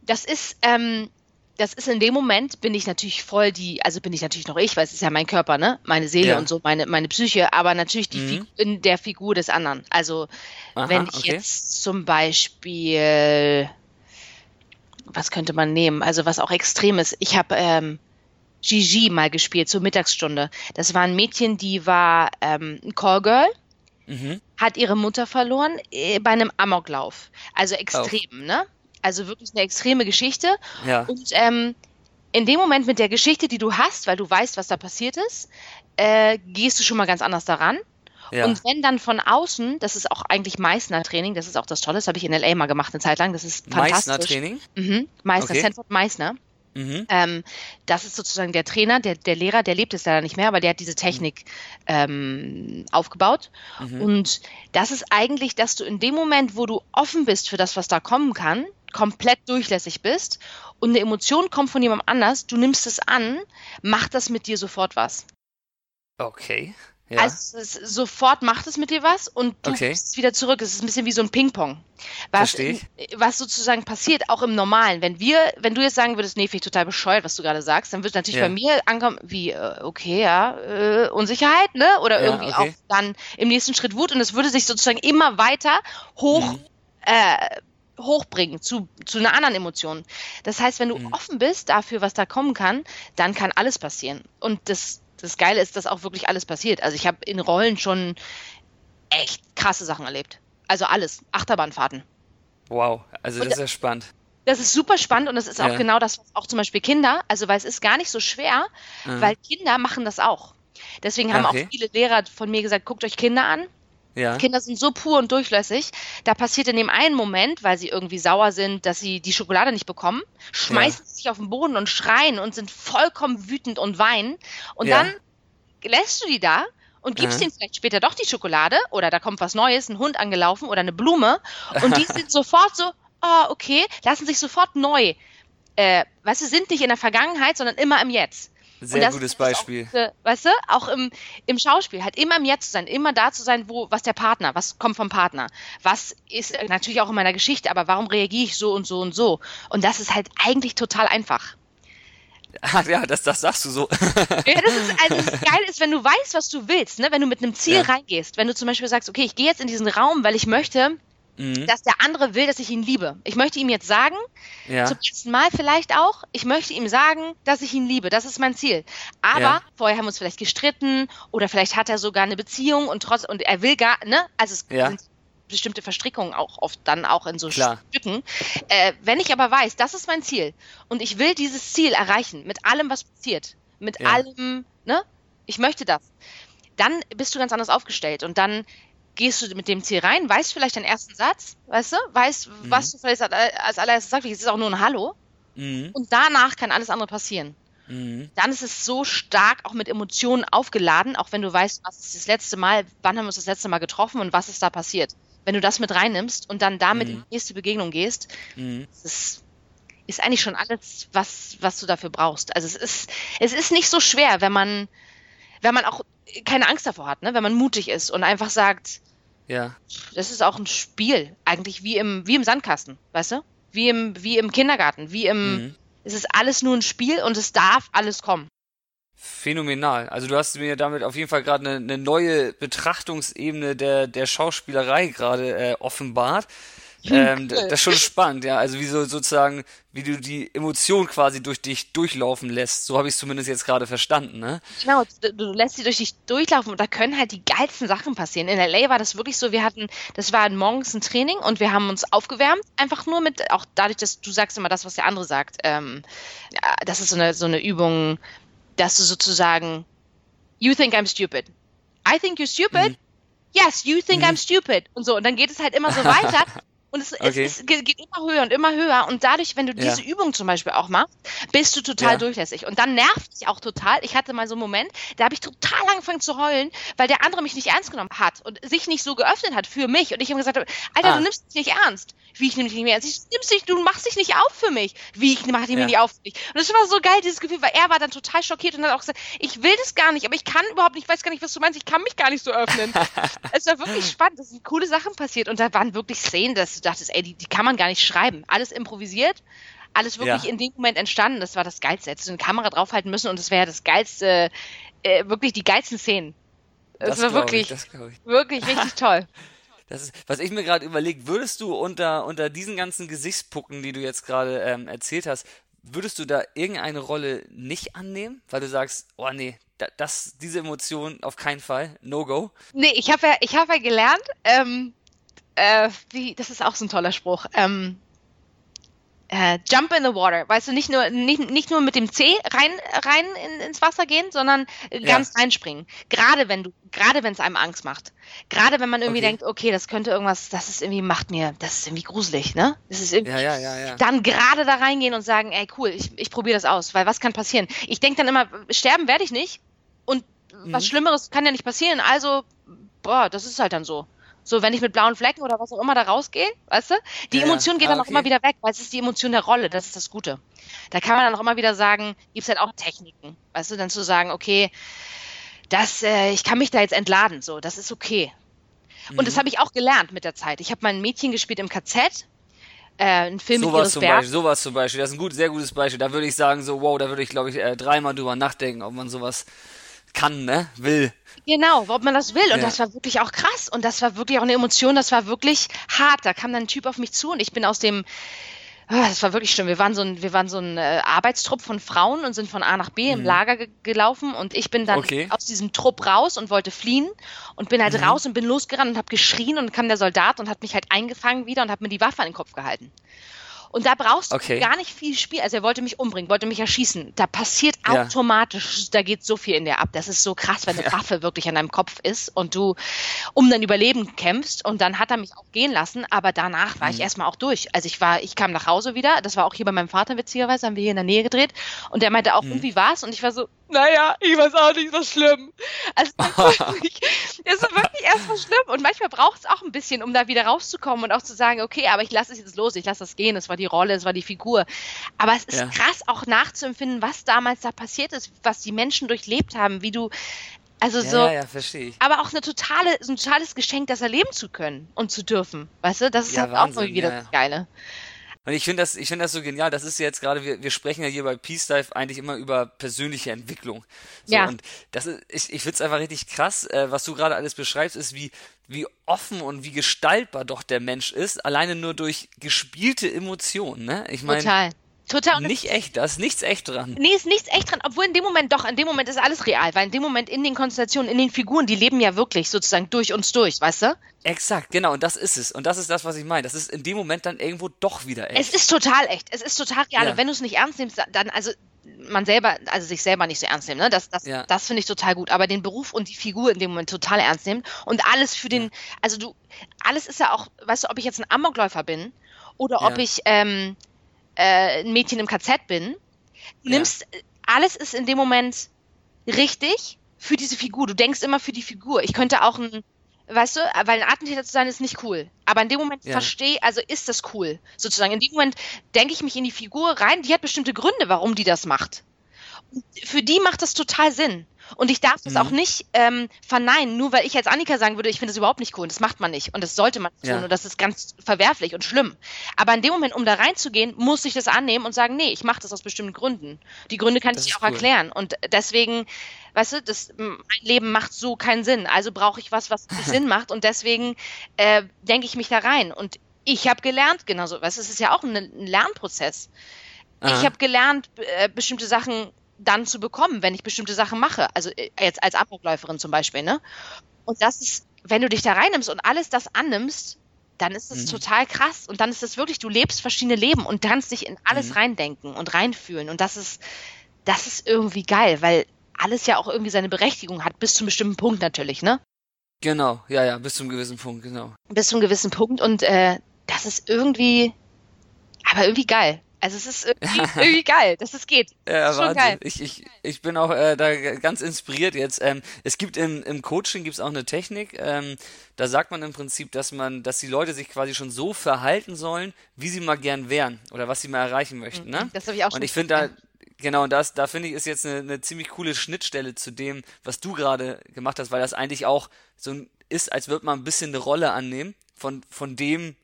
Das ist, ähm, das ist in dem Moment, bin ich natürlich voll die, also bin ich natürlich noch ich, weil es ist ja mein Körper, ne? Meine Seele Ja. und so, meine, meine Psyche, aber natürlich die Mhm. Figur, in der Figur des anderen. Also, Aha, wenn ich okay. jetzt zum Beispiel, was könnte man nehmen? Also, was auch extrem ist. Ich habe ähm, Gigi mal gespielt zur Mittagsstunde. Das war ein Mädchen, die war ähm, ein Callgirl Mhm. hat ihre Mutter verloren äh, bei einem Amoklauf. Also extrem, ne? Also wirklich eine extreme Geschichte. Ja. Und ähm, in dem Moment mit der Geschichte, die du hast, weil du weißt, was da passiert ist, äh, gehst du schon mal ganz anders daran. Ja. Und wenn dann von außen, das ist auch eigentlich Meißner-Training, das ist auch das Tolle, das habe ich in L.A. mal gemacht eine Zeit lang, das ist fantastisch. Meißner-Training? Mhm, Meißner, Okay. Sanford Meißner. Mhm. Ähm, das ist sozusagen der Trainer, der, der Lehrer, der lebt es leider nicht mehr, aber der hat diese Technik ähm, aufgebaut. Mhm. Und das ist eigentlich, dass du in dem Moment, wo du offen bist für das, was da kommen kann, komplett durchlässig bist und eine Emotion kommt von jemandem anders, du nimmst es an, macht das mit dir sofort was. Okay. Ja. Also es sofort macht es mit dir was und du Okay. bist wieder zurück. Es ist ein bisschen wie so ein Ping-Pong. Was, was sozusagen passiert, auch im Normalen. Wenn wir, wenn du jetzt sagen würdest, nee, finde ich total bescheuert, was du gerade sagst, dann wird natürlich Ja. bei mir ankommen, wie, äh, okay, ja, äh, Unsicherheit, ne? Oder Ja, irgendwie okay. auch dann im nächsten Schritt Wut und es würde sich sozusagen immer weiter hoch, Mhm. äh, hochbringen zu, zu einer anderen Emotion. Das heißt, wenn du Mhm. offen bist dafür, was da kommen kann, dann kann alles passieren. Und das, das Geile ist, dass auch wirklich alles passiert. Also ich habe in Rollen schon echt krasse Sachen erlebt. Also alles. Achterbahnfahrten. Wow. Also das ist ja spannend. Das ist super spannend und das ist auch Ja. genau das, was auch zum Beispiel Kinder, also weil es ist gar nicht so schwer, Mhm. weil Kinder machen das auch. Deswegen haben Okay. auch viele Lehrer von mir gesagt, guckt euch Kinder an. Ja. Kinder sind so pur und durchlässig. Da passiert in dem einen Moment, weil sie irgendwie sauer sind, dass sie die Schokolade nicht bekommen, schmeißen sie sich auf den Boden und schreien und sind vollkommen wütend und weinen. Und Ja. dann lässt du die da und gibst Aha. ihnen vielleicht später doch die Schokolade oder da kommt was Neues, ein Hund angelaufen oder eine Blume und die sind sofort so, oh, okay, lassen sich sofort neu. Äh, weißt du, sind nicht in der Vergangenheit, sondern immer im Jetzt. Sehr gutes auch Beispiel. diese- weißt du, auch im, im Schauspiel, halt immer im Jetzt zu sein, immer da zu sein, wo, was der Partner, was kommt vom Partner, was ist äh, natürlich auch in meiner Geschichte, aber warum reagiere ich so und so und so? Und das ist halt eigentlich total einfach. Ach ja, das, das sagst du so. Ja, das ist, also das geil ist, wenn du weißt, was du willst, ne? wenn du mit einem Ziel Ja. reingehst, wenn du zum Beispiel sagst, okay, ich gehe jetzt in diesen Raum, weil ich möchte, mhm. dass der andere will, dass ich ihn liebe. Ich möchte ihm jetzt sagen, Ja. zum ersten Mal vielleicht auch, ich möchte ihm sagen, dass ich ihn liebe. Das ist mein Ziel. Aber Ja. vorher haben wir uns vielleicht gestritten oder vielleicht hat er sogar eine Beziehung und trotz und er will gar, ne? Also es Ja. sind bestimmte Verstrickungen auch oft dann auch in so Klar. Stücken. Äh, wenn ich aber weiß, das ist mein Ziel und ich will dieses Ziel erreichen mit allem, was passiert, mit allem, ne? Ich möchte das. Dann bist du ganz anders aufgestellt und dann gehst du mit dem Ziel rein, weißt vielleicht den ersten Satz, weißt du, weißt, was du vielleicht als allererstes sagst, es ist auch nur ein Hallo Mhm. und danach kann alles andere passieren. Mhm. Dann ist es so stark auch mit Emotionen aufgeladen, auch wenn du weißt, was ist das letzte Mal, wann haben wir uns das letzte Mal getroffen und was ist da passiert. Wenn du das mit reinnimmst und dann damit Mhm. in die nächste Begegnung gehst, Mhm. ist, ist eigentlich schon alles, was, was du dafür brauchst. Also es ist, es ist nicht so schwer, wenn man, wenn man auch keine Angst davor hat, ne? wenn man mutig ist und einfach sagt, Ja. das ist auch ein Spiel, eigentlich wie im, wie im Sandkasten, weißt du? Wie im, wie im Kindergarten, wie im, Mhm. es ist alles nur ein Spiel und es darf alles kommen. Phänomenal. Also du hast mir damit auf jeden Fall gerade eine, eine neue Betrachtungsebene der, der Schauspielerei gerade äh, offenbart. Ähm, das ist schon spannend, ja. Also wie so sozusagen, wie du die Emotion quasi durch dich durchlaufen lässt. So habe ich es zumindest jetzt gerade verstanden, ne? Genau, du, du lässt sie durch dich durchlaufen und da können halt die geilsten Sachen passieren. In LA war das wirklich so, wir hatten, das war morgens ein Training und wir haben uns aufgewärmt, einfach nur mit, auch dadurch, dass du sagst immer das, was der andere sagt. Ähm, das ist so eine, so eine Übung, dass du sozusagen, you think I'm stupid. I think you're stupid. Mhm. Yes, you think Mhm. I'm stupid. Und so, und dann geht es halt immer so weiter. Und es, okay. es, es, geht immer höher und immer höher. Und dadurch, wenn du ja. diese Übung zum Beispiel auch machst, bist du total ja. durchlässig. Und dann nervt dich auch total. Ich hatte mal so einen Moment, da habe ich total angefangen zu heulen, weil der andere mich nicht ernst genommen hat und sich nicht so geöffnet hat für mich. Und ich habe gesagt, Alter, ah. du nimmst mich nicht ernst. Wie ich nehme dich nicht mehr ernst. Ich nimmst dich, du machst dich nicht auf für mich. Wie ich mache dich ja. nicht auf für dich. Und das war so geil, dieses Gefühl, weil er war dann total schockiert und hat auch gesagt, ich will das gar nicht, aber ich kann überhaupt nicht, ich weiß gar nicht, was du meinst, ich kann mich gar nicht so öffnen. es war wirklich spannend, es sind coole Sachen passiert und da waren wirklich Szenen, dass du dachtest, ey, die, die kann man gar nicht schreiben. Alles improvisiert, alles wirklich ja. in dem Moment entstanden. Das war das Geilste. Hättest du eine Kamera draufhalten müssen und das wäre das Geilste, äh, wirklich die geilsten Szenen. Das, das war wirklich, ich, wirklich richtig toll. Das ist, was ich mir gerade überlegt, würdest du unter, unter diesen ganzen Gesichtspucken, die du jetzt gerade ähm, erzählt hast, würdest du da irgendeine Rolle nicht annehmen, weil du sagst, oh nee, das, diese Emotion auf keinen Fall, no go? Nee, ich habe ja, ich habe ja gelernt, ähm, äh, wie, das ist auch so ein toller Spruch. Ähm, äh, jump in the water, weißt du, nicht nur nicht, nicht nur mit dem C rein rein in, ins Wasser gehen, sondern ganz ja. reinspringen. Gerade wenn du gerade wenn es einem Angst macht. Gerade wenn man irgendwie okay. denkt, okay, das könnte irgendwas, das ist irgendwie macht mir, das ist irgendwie gruselig, ne? Das ist irgendwie, ja, ja, ja, ja. dann gerade da reingehen und sagen, ey, cool, ich, ich probiere das aus, weil was kann passieren? Ich denke dann immer, sterben werde ich nicht und mhm. was Schlimmeres kann ja nicht passieren, also boah, das ist halt dann so. So, wenn ich mit blauen Flecken oder was auch immer da rausgehe, weißt du? Die ja, Emotion geht ah, dann auch immer wieder weg, weil es ist die Emotion der Rolle, das ist das Gute. Da kann man dann auch immer wieder sagen, gibt es halt auch Techniken, weißt du, dann zu sagen, okay, das, äh, ich kann mich da jetzt entladen, so, das ist okay. Und das mhm. habe ich auch gelernt mit der Zeit. Ich habe mein Mädchen gespielt im KZ, äh, ein Film sowas mit Iris zum Berg. Beispiel, sowas zum Beispiel, das ist ein gut, sehr gutes Beispiel. Da würde ich sagen, so, wow, da würde ich, glaube ich, äh, dreimal drüber nachdenken, ob man sowas kann, ne? Will. Genau, ob man das will. Und ja. das war wirklich auch krass. Und das war wirklich auch eine Emotion, das war wirklich hart. Da kam dann ein Typ auf mich zu und ich bin aus dem, ah, das war wirklich schlimm. Wir waren so ein, wir waren so ein äh, Arbeitstrupp von Frauen und sind von A nach B im mhm. Lager ge gelaufen und ich bin dann okay. aus diesem Trupp raus und wollte fliehen und bin halt mhm. raus und bin losgerannt und habe geschrien und kam der Soldat und hat mich halt eingefangen wieder und hat mir die Waffe an den Kopf gehalten. Und da brauchst okay. du gar nicht viel Spiel. Also er wollte mich umbringen, wollte mich erschießen. Da passiert ja. automatisch, da geht so viel in dir ab. Das ist so krass, wenn eine ja. Waffe wirklich an deinem Kopf ist und du um dein Überleben kämpfst. Und dann hat er mich auch gehen lassen, aber danach war mhm. ich erstmal auch durch. Also ich war, ich kam nach Hause wieder. Das war auch hier bei meinem Vater witzigerweise, haben wir hier in der Nähe gedreht. Und der meinte auch, mhm. und wie war's? Und ich war so, naja, ich weiß auch nicht, so schlimm. Also es ist wirklich, erstmal schlimm. Und manchmal braucht es auch ein bisschen, um da wieder rauszukommen und auch zu sagen, okay, aber ich lasse es jetzt los, ich lasse das gehen, es war die Rolle, es war die Figur. Aber es ist ja. krass auch nachzuempfinden, was damals da passiert ist, was die Menschen durchlebt haben, wie du also so. Ja, ja, verstehe ich. Aber auch eine totale, so ein totales Geschenk, das erleben zu können und zu dürfen. Weißt du, das ist ja, halt Wahnsinn, auch wieder ja. das Geile. Und ich finde das, ich finde das so genial. Das ist jetzt gerade, wir, wir sprechen ja hier bei Peace Dive eigentlich immer über persönliche Entwicklung. So, ja. Und das ist, ich, ich finde es einfach richtig krass, äh, was du gerade alles beschreibst, ist, wie, wie offen und wie gestaltbar doch der Mensch ist, alleine nur durch gespielte Emotionen, ne? Ich meine. Total. Total. Nicht echt, da ist nichts echt dran. Nee, ist nichts echt dran, obwohl in dem Moment doch, in dem Moment ist alles real, weil in dem Moment in den Konstellationen, in den Figuren, die leben ja wirklich sozusagen durch uns durch, weißt du? Exakt, genau, und das ist es. Und das ist das, was ich meine. Das ist in dem Moment dann irgendwo doch wieder echt. Es ist total echt, es ist total real. Ja. Und wenn du es nicht ernst nimmst, dann, also man selber, also sich selber nicht so ernst nehmen, ne? Das, das, ja. das finde ich total gut. Aber den Beruf und die Figur in dem Moment total ernst nehmen und alles für den, also du, alles ist ja auch, weißt du, ob ich jetzt ein Amokläufer bin oder ob ich ähm, äh, ein Mädchen im KZ bin. Nimmst, ja. alles ist in dem Moment richtig für diese Figur. Du denkst immer für die Figur. Ich könnte auch ein, weißt du, weil ein Attentäter zu sein ist nicht cool. Aber in dem Moment ja. verstehe, also ist das cool, sozusagen. In dem Moment denke ich mich in die Figur rein, die hat bestimmte Gründe, warum die das macht. Und für die macht das total Sinn. Und ich darf das mhm. auch nicht ähm, verneinen, nur weil ich als Annika sagen würde, ich finde das überhaupt nicht cool. Und das macht man nicht. Und das sollte man tun. Ja. Und das ist ganz verwerflich und schlimm. Aber in dem Moment, um da reinzugehen, muss ich das annehmen und sagen, nee, ich mache das aus bestimmten Gründen. Die Gründe kann das ich auch cool. erklären. Und deswegen, weißt du, das, mein Leben macht so keinen Sinn. Also brauche ich was, was Sinn macht. Und deswegen äh, denke ich mich da rein. Und ich habe gelernt, genauso, weißt du, es ist ja auch ein, ein Lernprozess. Aha. Ich habe gelernt, äh, bestimmte Sachen dann zu bekommen, wenn ich bestimmte Sachen mache. Also äh, jetzt als Amokläuferin zum Beispiel, ne? Und das ist, wenn du dich da reinnimmst und alles das annimmst, dann ist es mhm. total krass. Und dann ist es wirklich, du lebst verschiedene Leben und kannst dich in alles mhm. reindenken und reinfühlen. Und das ist, das ist irgendwie geil, weil alles ja auch irgendwie seine Berechtigung hat, bis zu einem bestimmten Punkt natürlich, ne? Genau, ja, ja, bis zum gewissen Punkt, genau. Bis zum gewissen Punkt und äh, das ist irgendwie, aber irgendwie geil. Also es ist irgendwie, irgendwie geil, dass es geht. Ja, Schon Geil. Ich, ich, ich bin auch äh, da ganz inspiriert jetzt. Ähm, es gibt im, im Coaching gibt's auch eine Technik, ähm, da sagt man im Prinzip, dass man, dass die Leute sich quasi schon so verhalten sollen, wie sie mal gern wären oder was sie mal erreichen möchten. Ne? Das habe ich auch schon. Und ich finde da, Genau, und das, da finde ich, ist jetzt eine, eine ziemlich coole Schnittstelle zu dem, was du gerade gemacht hast, weil das eigentlich auch so ist, als würde man ein bisschen eine Rolle annehmen von, von dem,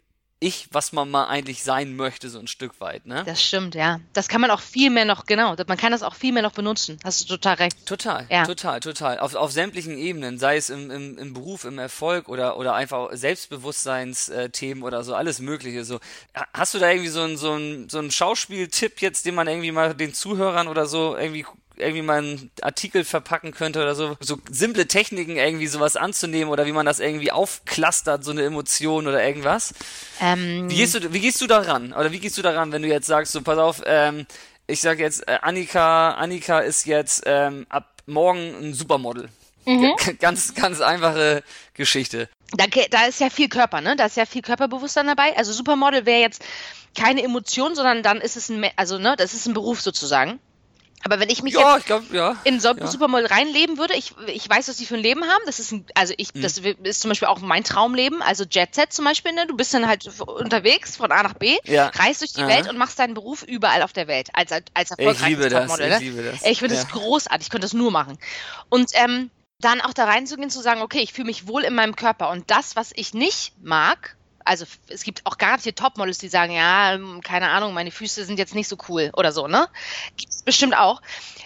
ich, was man mal eigentlich sein möchte, so ein Stück weit, ne? Das stimmt, ja. Das kann man auch viel mehr noch, genau, man kann das auch viel mehr noch benutzen. Hast du total recht. Total, ja. total, total. Auf, auf sämtlichen Ebenen, sei es im, im, im Beruf, im Erfolg oder, oder einfach Selbstbewusstseinsthemen oder so, alles Mögliche. So. Hast du da irgendwie so einen so ein, so ein Schauspieltipp jetzt, den man irgendwie mal den Zuhörern oder so irgendwie irgendwie mal einen Artikel verpacken könnte oder so, so simple Techniken irgendwie sowas anzunehmen oder wie man das irgendwie aufklustert, so eine Emotion oder irgendwas. Ähm, wie gehst du, wie gehst du daran? Oder wie gehst du daran, wenn du jetzt sagst, so pass auf, ähm, ich sag jetzt, äh, Annika, Annika ist jetzt ähm, ab morgen ein Supermodel. Mhm. Ganz, ganz einfache Geschichte. Da, da ist ja viel Körper, ne? Da ist ja viel Körperbewusstsein dabei. Also Supermodel wäre jetzt keine Emotion, sondern dann ist es ein, also ne, das ist ein Beruf sozusagen. Aber wenn ich mich ja, jetzt ich glaub, ja, in so ja. Supermodel reinleben würde, ich, ich weiß, was die für ein Leben haben. Das ist ein, also ich, mhm. das ist zum Beispiel auch mein Traumleben. Also Jet Set zum Beispiel, ne? Du bist dann halt unterwegs von A nach B, ja. reist durch die Aha. Welt und machst deinen Beruf überall auf der Welt als, als erfolgreiches ich liebe Topmodel. Das, ich ne? liebe das. Ich finde ja. das großartig. Ich könnte das nur machen. Und ähm, dann auch da reinzugehen, zu sagen, okay, ich fühle mich wohl in meinem Körper und das, was ich nicht mag, also es gibt auch garantiert Topmodels, die sagen, ja, ähm, keine Ahnung, meine Füße sind jetzt nicht so cool oder so, ne? Gibt es bestimmt auch.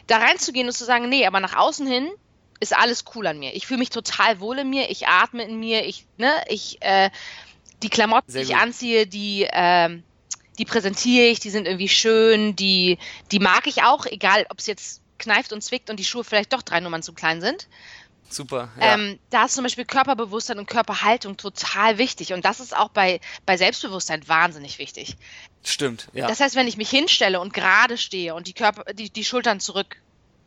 Da reinzugehen und zu sagen, nee, aber nach außen hin ist alles cool an mir. Ich fühle mich total wohl in mir, ich atme in mir, ich, ne, ich, äh, die Klamotten, die ich anziehe, die, äh, die präsentiere ich, die sind irgendwie schön, die, die mag ich auch, egal ob es jetzt kneift und zwickt und die Schuhe vielleicht doch drei Nummern zu klein sind. Super. Ja. Ähm, da ist zum Beispiel Körperbewusstsein und Körperhaltung total wichtig. Und das ist auch bei, bei Selbstbewusstsein wahnsinnig wichtig. Stimmt, ja. Das heißt, wenn ich mich hinstelle und gerade stehe und die Körper, die, die Schultern zurück,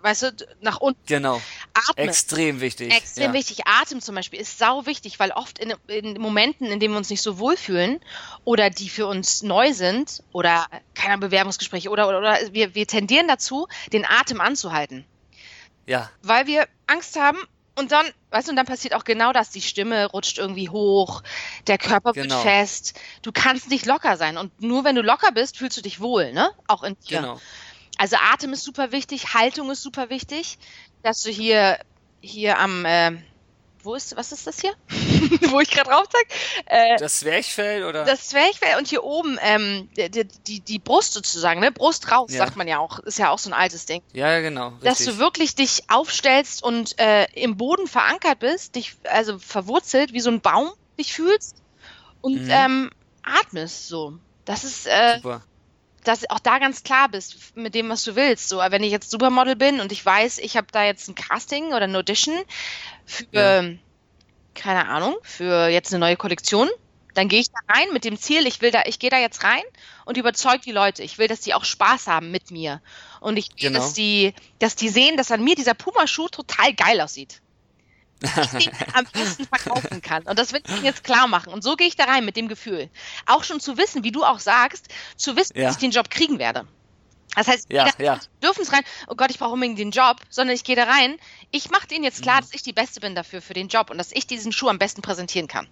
weißt du, nach unten. Genau. Atme. Extrem wichtig. Extrem ja. wichtig. Atem zum Beispiel ist sau wichtig, weil oft in, in Momenten, in denen wir uns nicht so wohlfühlen oder die für uns neu sind oder keine Bewerbungsgespräche oder, oder, oder wir, wir tendieren dazu, den Atem anzuhalten. Ja. Weil wir Angst haben, und dann, weißt du, und dann passiert auch genau das. Die Stimme rutscht irgendwie hoch, der Körper genau. wird fest. Du kannst nicht locker sein. Und nur wenn du locker bist, fühlst du dich wohl, ne? Auch in dir. Genau. Also Atem ist super wichtig, Haltung ist super wichtig, dass du hier, hier am, äh, wo ist, was ist das hier? wo ich gerade drauf zeig? Äh, das Zwerchfell oder? Das Zwerchfell und hier oben ähm, die, die, die Brust sozusagen, ne? Brust raus, ja. sagt man ja auch. Ist ja auch so ein altes Ding. Ja, genau. Richtig. Dass du wirklich dich aufstellst und äh, im Boden verankert bist, dich also verwurzelt, wie so ein Baum dich fühlst und mhm. ähm, atmest so. Das ist äh, Super dass du auch da ganz klar bist mit dem, was du willst. So, wenn ich jetzt Supermodel bin und ich weiß, ich habe da jetzt ein Casting oder eine Audition für, ja. keine Ahnung, für jetzt eine neue Kollektion, dann gehe ich da rein mit dem Ziel, ich will da, ich gehe da jetzt rein und überzeug die Leute. Ich will, dass die auch Spaß haben mit mir. Und ich will, genau. dass die, dass die sehen, dass an mir dieser Puma-Schuh total geil aussieht ich den am besten verkaufen kann. Und das will ich jetzt klar machen. Und so gehe ich da rein mit dem Gefühl. Auch schon zu wissen, wie du auch sagst, zu wissen, ja. dass ich den Job kriegen werde. Das heißt, ja, ja. dürfen es rein, oh Gott, ich brauche unbedingt den Job, sondern ich gehe da rein. Ich mache denen jetzt klar, mhm. dass ich die Beste bin dafür, für den Job und dass ich diesen Schuh am besten präsentieren kann.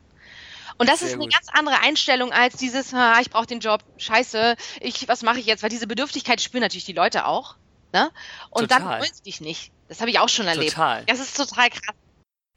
Und das Sehr ist eine gut. ganz andere Einstellung als dieses, ah, ich brauche den Job, scheiße, ich, was mache ich jetzt? Weil diese Bedürftigkeit spüren natürlich die Leute auch. Ne? Und total. dann wollen sie dich nicht. Das habe ich auch schon erlebt. Total. Das ist total krass.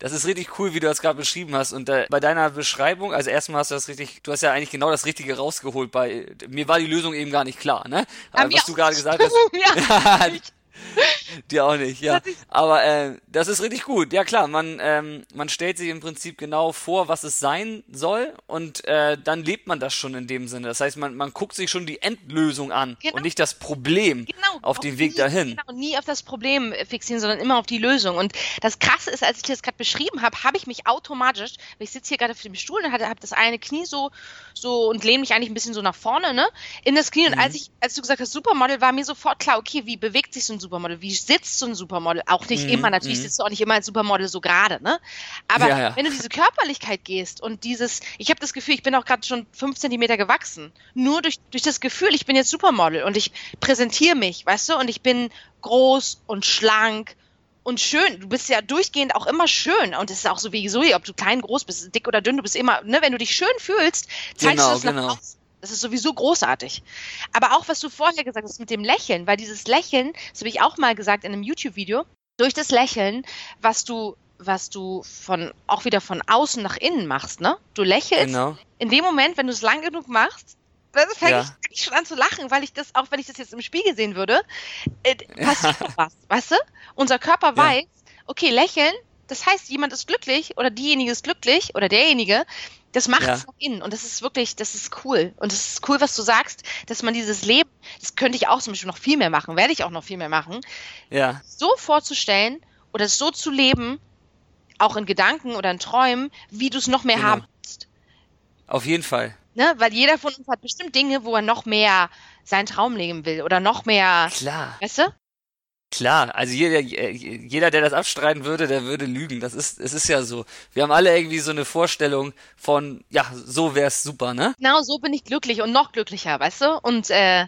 Das ist richtig cool, wie du das gerade beschrieben hast. Und äh, bei deiner Beschreibung, also erstmal hast du das richtig, du hast ja eigentlich genau das Richtige rausgeholt. Bei mir war die Lösung eben gar nicht klar, ne? Aber was du gerade gesagt hast. ja, Dir auch nicht, ja. Aber äh, das ist richtig gut. Ja klar, man, ähm, man stellt sich im Prinzip genau vor, was es sein soll und äh, dann lebt man das schon in dem Sinne. Das heißt, man, man guckt sich schon die Endlösung an genau. und nicht das Problem genau. auf dem Weg dahin. Genau, nie auf das Problem fixieren, sondern immer auf die Lösung. Und das Krasse ist, als ich das gerade beschrieben habe, habe ich mich automatisch, ich sitze hier gerade auf dem Stuhl und habe das eine Knie so, so und lehne mich eigentlich ein bisschen so nach vorne, ne, in das Knie. Und mhm. als ich, als du gesagt hast, Supermodel, war mir sofort klar, okay, wie bewegt sich so ein Supermodel? Wie sitzt so ein Supermodel? Auch nicht mhm, immer, natürlich mhm. sitzt du auch nicht immer als Supermodel so gerade, ne? Aber ja, ja. wenn du diese Körperlichkeit gehst und dieses, ich habe das Gefühl, ich bin auch gerade schon fünf Zentimeter gewachsen. Nur durch, durch das Gefühl, ich bin jetzt Supermodel und ich präsentiere mich, weißt du, und ich bin groß und schlank und schön. Du bist ja durchgehend auch immer schön. Und es ist auch so wie Zoe, ob du klein, groß bist, dick oder dünn, du bist immer, ne, wenn du dich schön fühlst, zeigst genau, du es nach genau. außen. Das ist sowieso großartig. Aber auch, was du vorher gesagt hast mit dem Lächeln, weil dieses Lächeln, das habe ich auch mal gesagt in einem YouTube-Video, durch das Lächeln, was du, was du von, auch wieder von außen nach innen machst, ne? Du lächelst. Genau. In dem Moment, wenn du es lang genug machst, dann fange ja. ich, schon an zu lachen, weil ich das, auch wenn ich das jetzt im Spiegel sehen würde, äh, passiert doch was, weißt du? Unser Körper ja. weiß, okay, lächeln, das heißt, jemand ist glücklich oder diejenige ist glücklich oder derjenige, das macht es ja. nach innen und das ist wirklich, das ist cool. Und das ist cool, was du sagst, dass man dieses Leben, das könnte ich auch zum Beispiel noch viel mehr machen, werde ich auch noch viel mehr machen, ja. so vorzustellen oder so zu leben, auch in Gedanken oder in Träumen, wie du es noch mehr genau. haben willst. Auf jeden Fall. Ne? Weil jeder von uns hat bestimmt Dinge, wo er noch mehr seinen Traum leben will oder noch mehr. Klar. Weißt du? Klar, also jeder, jeder, der das abstreiten würde, der würde lügen. Das ist, es ist ja so. Wir haben alle irgendwie so eine Vorstellung von, ja, so wär's super, ne? Genau, so bin ich glücklich und noch glücklicher, weißt du? Und äh,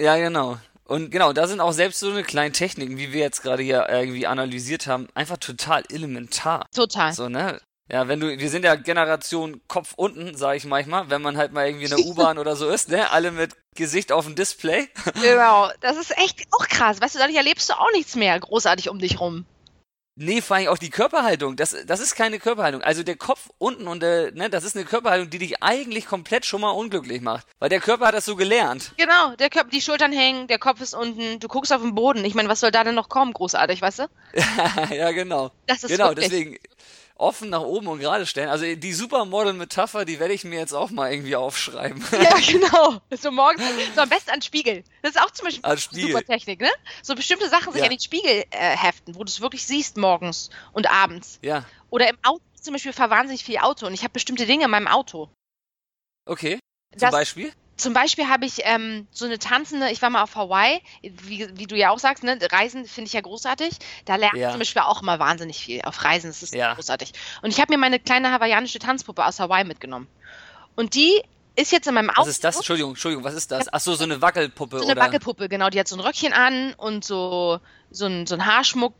ja, genau. Und genau, da sind auch selbst so eine kleinen Techniken, wie wir jetzt gerade hier irgendwie analysiert haben, einfach total elementar. Total. So, ne? Ja, wenn du, wir sind ja Generation Kopf unten, sage ich manchmal, wenn man halt mal irgendwie in der U-Bahn oder so ist, ne? Alle mit Gesicht auf dem Display. Genau, das ist echt auch krass. Weißt du, dadurch erlebst du auch nichts mehr großartig um dich rum. Nee, vor allem auch die Körperhaltung. Das, das ist keine Körperhaltung. Also der Kopf unten und der, ne, das ist eine Körperhaltung, die dich eigentlich komplett schon mal unglücklich macht. Weil der Körper hat das so gelernt. Genau, der Körper, die Schultern hängen, der Kopf ist unten, du guckst auf den Boden. Ich meine, was soll da denn noch kommen, großartig, weißt du? ja, genau. Das ist genau, wirklich. deswegen offen nach oben und gerade stellen. Also die Supermodel-Metapher, die werde ich mir jetzt auch mal irgendwie aufschreiben. Ja, genau. So morgens, so am besten an Spiegel. Das ist auch zum Beispiel eine super Technik, ne? So bestimmte Sachen sich ja. an den Spiegel äh, heften, wo du es wirklich siehst morgens und abends. Ja. Oder im Auto zum Beispiel fahr wahnsinnig viel Auto und ich habe bestimmte Dinge in meinem Auto. Okay. Zum das, Beispiel? Zum Beispiel habe ich ähm, so eine tanzende, ich war mal auf Hawaii, wie, wie du ja auch sagst, ne, Reisen finde ich ja großartig. Da lerne ich ja. zum Beispiel auch immer wahnsinnig viel auf Reisen, das ist ja. großartig. Und ich habe mir meine kleine hawaiianische Tanzpuppe aus Hawaii mitgenommen. Und die ist jetzt in meinem Auto. Was ist das? Entschuldigung, Entschuldigung, was ist das? Ach so, so eine Wackelpuppe, so eine oder? Wackelpuppe, genau. Die hat so ein Röckchen an und so, so ein, so ein Haarschmuck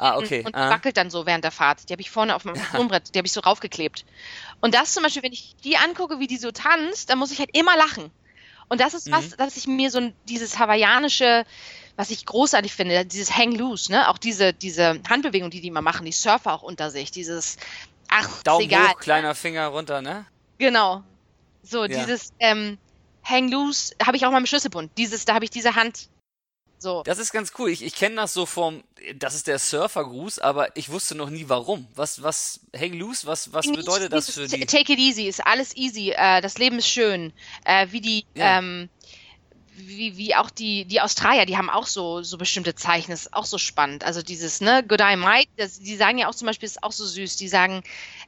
ah, okay. und ah. wackelt dann so während der Fahrt. Die habe ich vorne auf meinem Sprungbrett, die habe ich so raufgeklebt. Und das zum Beispiel, wenn ich die angucke, wie die so tanzt, dann muss ich halt immer lachen. Und das ist was, mhm. dass ich mir so dieses hawaiianische, was ich großartig finde, dieses Hang Loose, ne? Auch diese, diese Handbewegung, die die immer machen, die Surfer auch unter sich, dieses, ach, Daumen egal. hoch, kleiner Finger runter, ne? Genau. So, ja. dieses ähm, Hang Loose habe ich auch mal im Schlüsselbund. Dieses, da habe ich diese Hand so. Das ist ganz cool. Ich, ich kenne das so vom, das ist der Surfergruß, aber ich wusste noch nie warum. Was, was, hang loose, was, was bedeutet das für die? Take it easy, ist alles easy, äh, das Leben ist schön. Äh, wie die, ja. ähm, wie, wie auch die, die Australier, die haben auch so, so bestimmte Zeichen, das ist auch so spannend. Also dieses, ne, Good Eye Mate, das, die sagen ja auch zum Beispiel, das ist auch so süß, die sagen,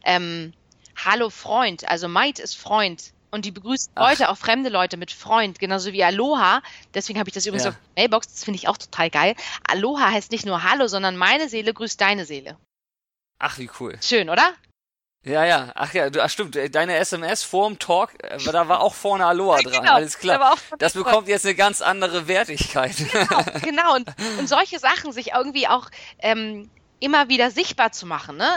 ähm, Hallo Freund, also Mate ist Freund und die begrüßen Ach. Leute, auch fremde Leute mit Freund, genauso wie Aloha. Deswegen habe ich das übrigens ja. auf Mailbox, das finde ich auch total geil. Aloha heißt nicht nur Hallo, sondern meine Seele grüßt deine Seele. Ach, wie cool. Schön, oder? Ja, ja, ach ja, du, ach stimmt, deine SMS vorm Talk, äh, da war auch vorne Aloha dran, genau, alles klar. Da das bekommt jetzt eine ganz andere Wertigkeit. Genau, genau. Und, und solche Sachen sich irgendwie auch ähm, immer wieder sichtbar zu machen, ne?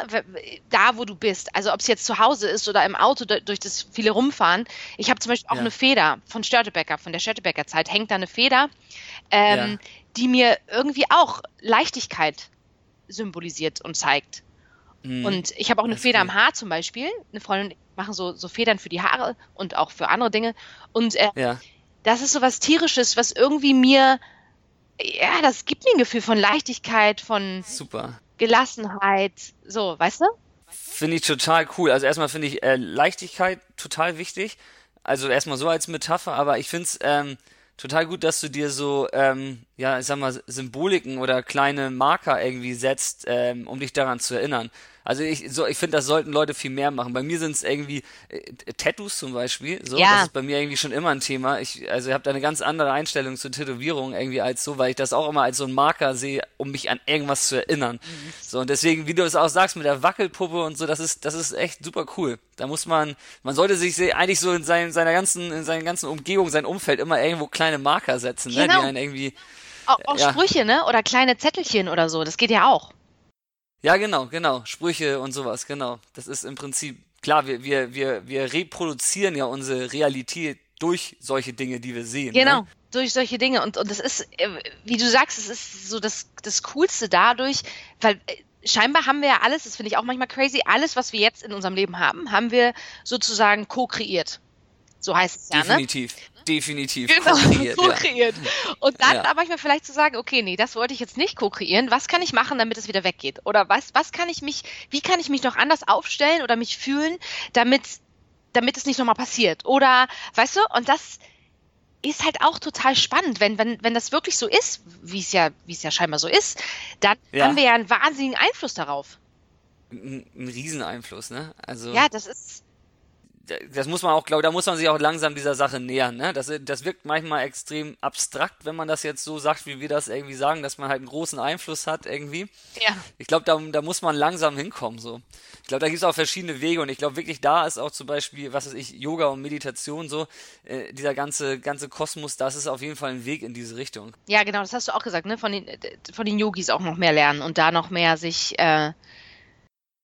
da wo du bist. Also ob es jetzt zu Hause ist oder im Auto durch das viele rumfahren. Ich habe zum Beispiel auch ja. eine Feder von Störtebecker, von der Störtebecker Zeit, hängt da eine Feder, ähm, ja. die mir irgendwie auch Leichtigkeit symbolisiert und zeigt. Mhm. Und ich habe auch eine Feder cool. am Haar zum Beispiel. Eine Freundin machen so, so Federn für die Haare und auch für andere Dinge. Und äh, ja. das ist so was Tierisches, was irgendwie mir ja, das gibt mir ein Gefühl von Leichtigkeit, von Super. Gelassenheit, so, weißt du? Finde ich total cool. Also erstmal finde ich äh, Leichtigkeit total wichtig. Also erstmal so als Metapher, aber ich finde es ähm, total gut, dass du dir so, ähm, ja, ich sag mal, Symboliken oder kleine Marker irgendwie setzt, ähm, um dich daran zu erinnern. Also ich, so, ich finde, das sollten Leute viel mehr machen. Bei mir sind es irgendwie äh, Tattoos zum Beispiel. So, Ja. das ist bei mir irgendwie schon immer ein Thema. Ich, also ich habe da eine ganz andere Einstellung zur Tätowierung irgendwie als so, weil ich das auch immer als so einen Marker sehe, um mich an irgendwas zu erinnern. Mhm. So und deswegen, wie du es auch sagst mit der Wackelpuppe und so, das ist, das ist echt super cool. Da muss man, man sollte sich eigentlich so in seinen, seiner ganzen, in seiner ganzen Umgebung, sein Umfeld immer irgendwo kleine Marker setzen, ne, Genau. die einen irgendwie Auch, auch Ja. Sprüche, ne? Oder kleine Zettelchen oder so. Das geht ja auch. Ja, genau, genau. Sprüche und sowas, genau. Das ist im Prinzip, klar, wir, wir, wir, wir reproduzieren ja unsere Realität durch solche Dinge, die wir sehen. Genau. Ne? Durch solche Dinge. Und, und das ist, äh, wie du sagst, es ist so das, das Coolste dadurch, weil äh, scheinbar haben wir ja alles, das finde ich auch manchmal crazy, alles, was wir jetzt in unserem Leben haben, haben wir sozusagen co-kreiert. So heißt es ja, ne? Definitiv. Definitiv. Genau, Co-kreiert, ja. Und dann Ja. aber manchmal vielleicht zu sagen, okay, nee, das wollte ich jetzt nicht co-kreieren. Was kann ich machen, damit es wieder weggeht? Oder was, was kann ich mich, wie kann ich mich noch anders aufstellen oder mich fühlen, damit, damit es nicht nochmal passiert? Oder, weißt du, und das ist halt auch total spannend, wenn, wenn, wenn das wirklich so ist, wie es ja, wie es ja scheinbar so ist, dann Ja. haben wir ja einen wahnsinnigen Einfluss darauf. Ein, ein Rieseneinfluss, ne? Also, Ja, das ist, das muss man auch, glaube da muss man sich auch langsam dieser Sache nähern, ne? Das, das wirkt manchmal extrem abstrakt, wenn man das jetzt so sagt, wie wir das irgendwie sagen, dass man halt einen großen Einfluss hat irgendwie. ja. Ich glaube, da, da muss man langsam hinkommen, so. Ich glaube, da gibt es auch verschiedene Wege und ich glaube wirklich, da ist auch zum Beispiel, was weiß ich, Yoga und Meditation so, äh, dieser ganze, ganze Kosmos, das ist auf jeden Fall ein Weg in diese Richtung. Ja, genau, das hast du auch gesagt, ne? Von den, von den Yogis auch noch mehr lernen und da noch mehr sich, äh,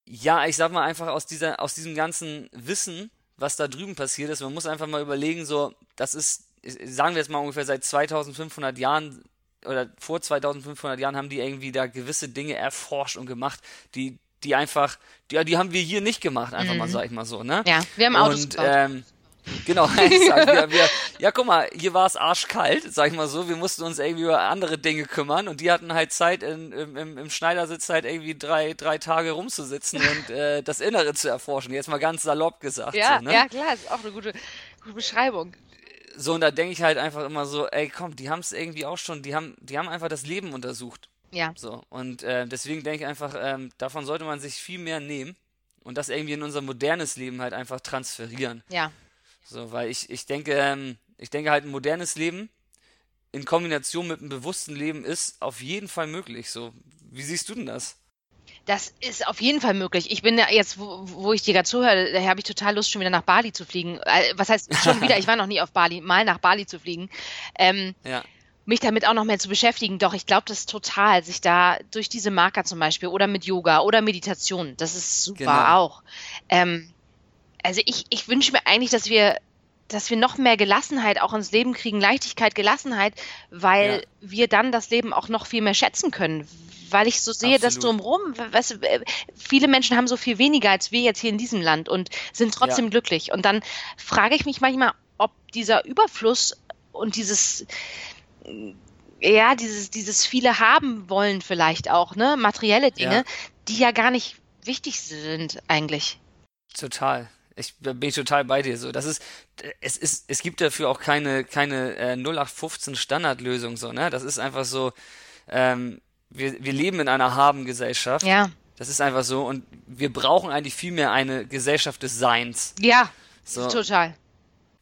Ja, ich sag mal einfach aus dieser, aus diesem ganzen Wissen, was da drüben passiert ist, man muss einfach mal überlegen, so, das ist, sagen wir jetzt mal ungefähr seit 2500 Jahren oder vor 2500 Jahren haben die irgendwie da gewisse Dinge erforscht und gemacht, die, die einfach, die, ja, die haben wir hier nicht gemacht, einfach mal, sag ich mal so, ne? Mhm. ja, wir haben Autos Und, ähm, genau. Wir, wir, ja, guck mal, hier war es arschkalt, sag ich mal so. Wir mussten uns irgendwie über andere Dinge kümmern und die hatten halt Zeit, in, im, im, im Schneidersitz halt irgendwie drei, drei Tage rumzusitzen und äh, das Innere zu erforschen. Jetzt mal ganz salopp gesagt. Ja, so, ne? ja, klar, ist auch eine gute, gute Beschreibung. so, und da denke ich halt einfach immer so, ey, komm, die haben es irgendwie auch schon, die haben, die haben einfach das Leben untersucht. Ja, So, und äh, deswegen denke ich einfach, ähm, davon sollte man sich viel mehr nehmen und das irgendwie in unser modernes Leben halt einfach transferieren. ja. So, weil ich, ich denke, ähm, ich denke halt ein modernes Leben in Kombination mit einem bewussten Leben ist auf jeden Fall möglich. So, wie siehst du denn das? Das ist auf jeden Fall möglich. Ich bin ja jetzt, wo, wo ich dir gerade zuhöre, da habe ich total Lust, schon wieder nach Bali zu fliegen. Äh, Was heißt schon wieder? Ich war noch nie auf Bali, mal nach Bali zu fliegen. Ähm, Ja, mich damit auch noch mehr zu beschäftigen. Doch ich glaube, das ist total, sich da durch diese Marker zum Beispiel oder mit Yoga oder Meditation, das ist super Genau. auch. Ähm, also ich, ich wünsche mir eigentlich, dass wir, dass wir noch mehr Gelassenheit auch ins Leben kriegen, Leichtigkeit, Gelassenheit, weil Ja. wir dann das Leben auch noch viel mehr schätzen können. Weil ich so sehe, dass Absolut. drumherum, weißt du, äh, viele Menschen haben so viel weniger als wir jetzt hier in diesem Land und sind trotzdem Ja. glücklich. Und dann frage ich mich manchmal, ob dieser Überfluss und dieses, ja, dieses, dieses viele haben wollen vielleicht auch, ne, materielle Dinge, Ja. die ja gar nicht wichtig sind eigentlich. total. Ich bin ich total bei dir. So, das ist, es ist, es gibt dafür auch keine, keine äh, 0815 Standardlösung. So, ne? Das ist einfach so. Ähm, wir, wir leben in einer Haben-Gesellschaft. Ja, Das ist einfach so. Und wir brauchen eigentlich viel mehr eine Gesellschaft des Seins. ja, So, total.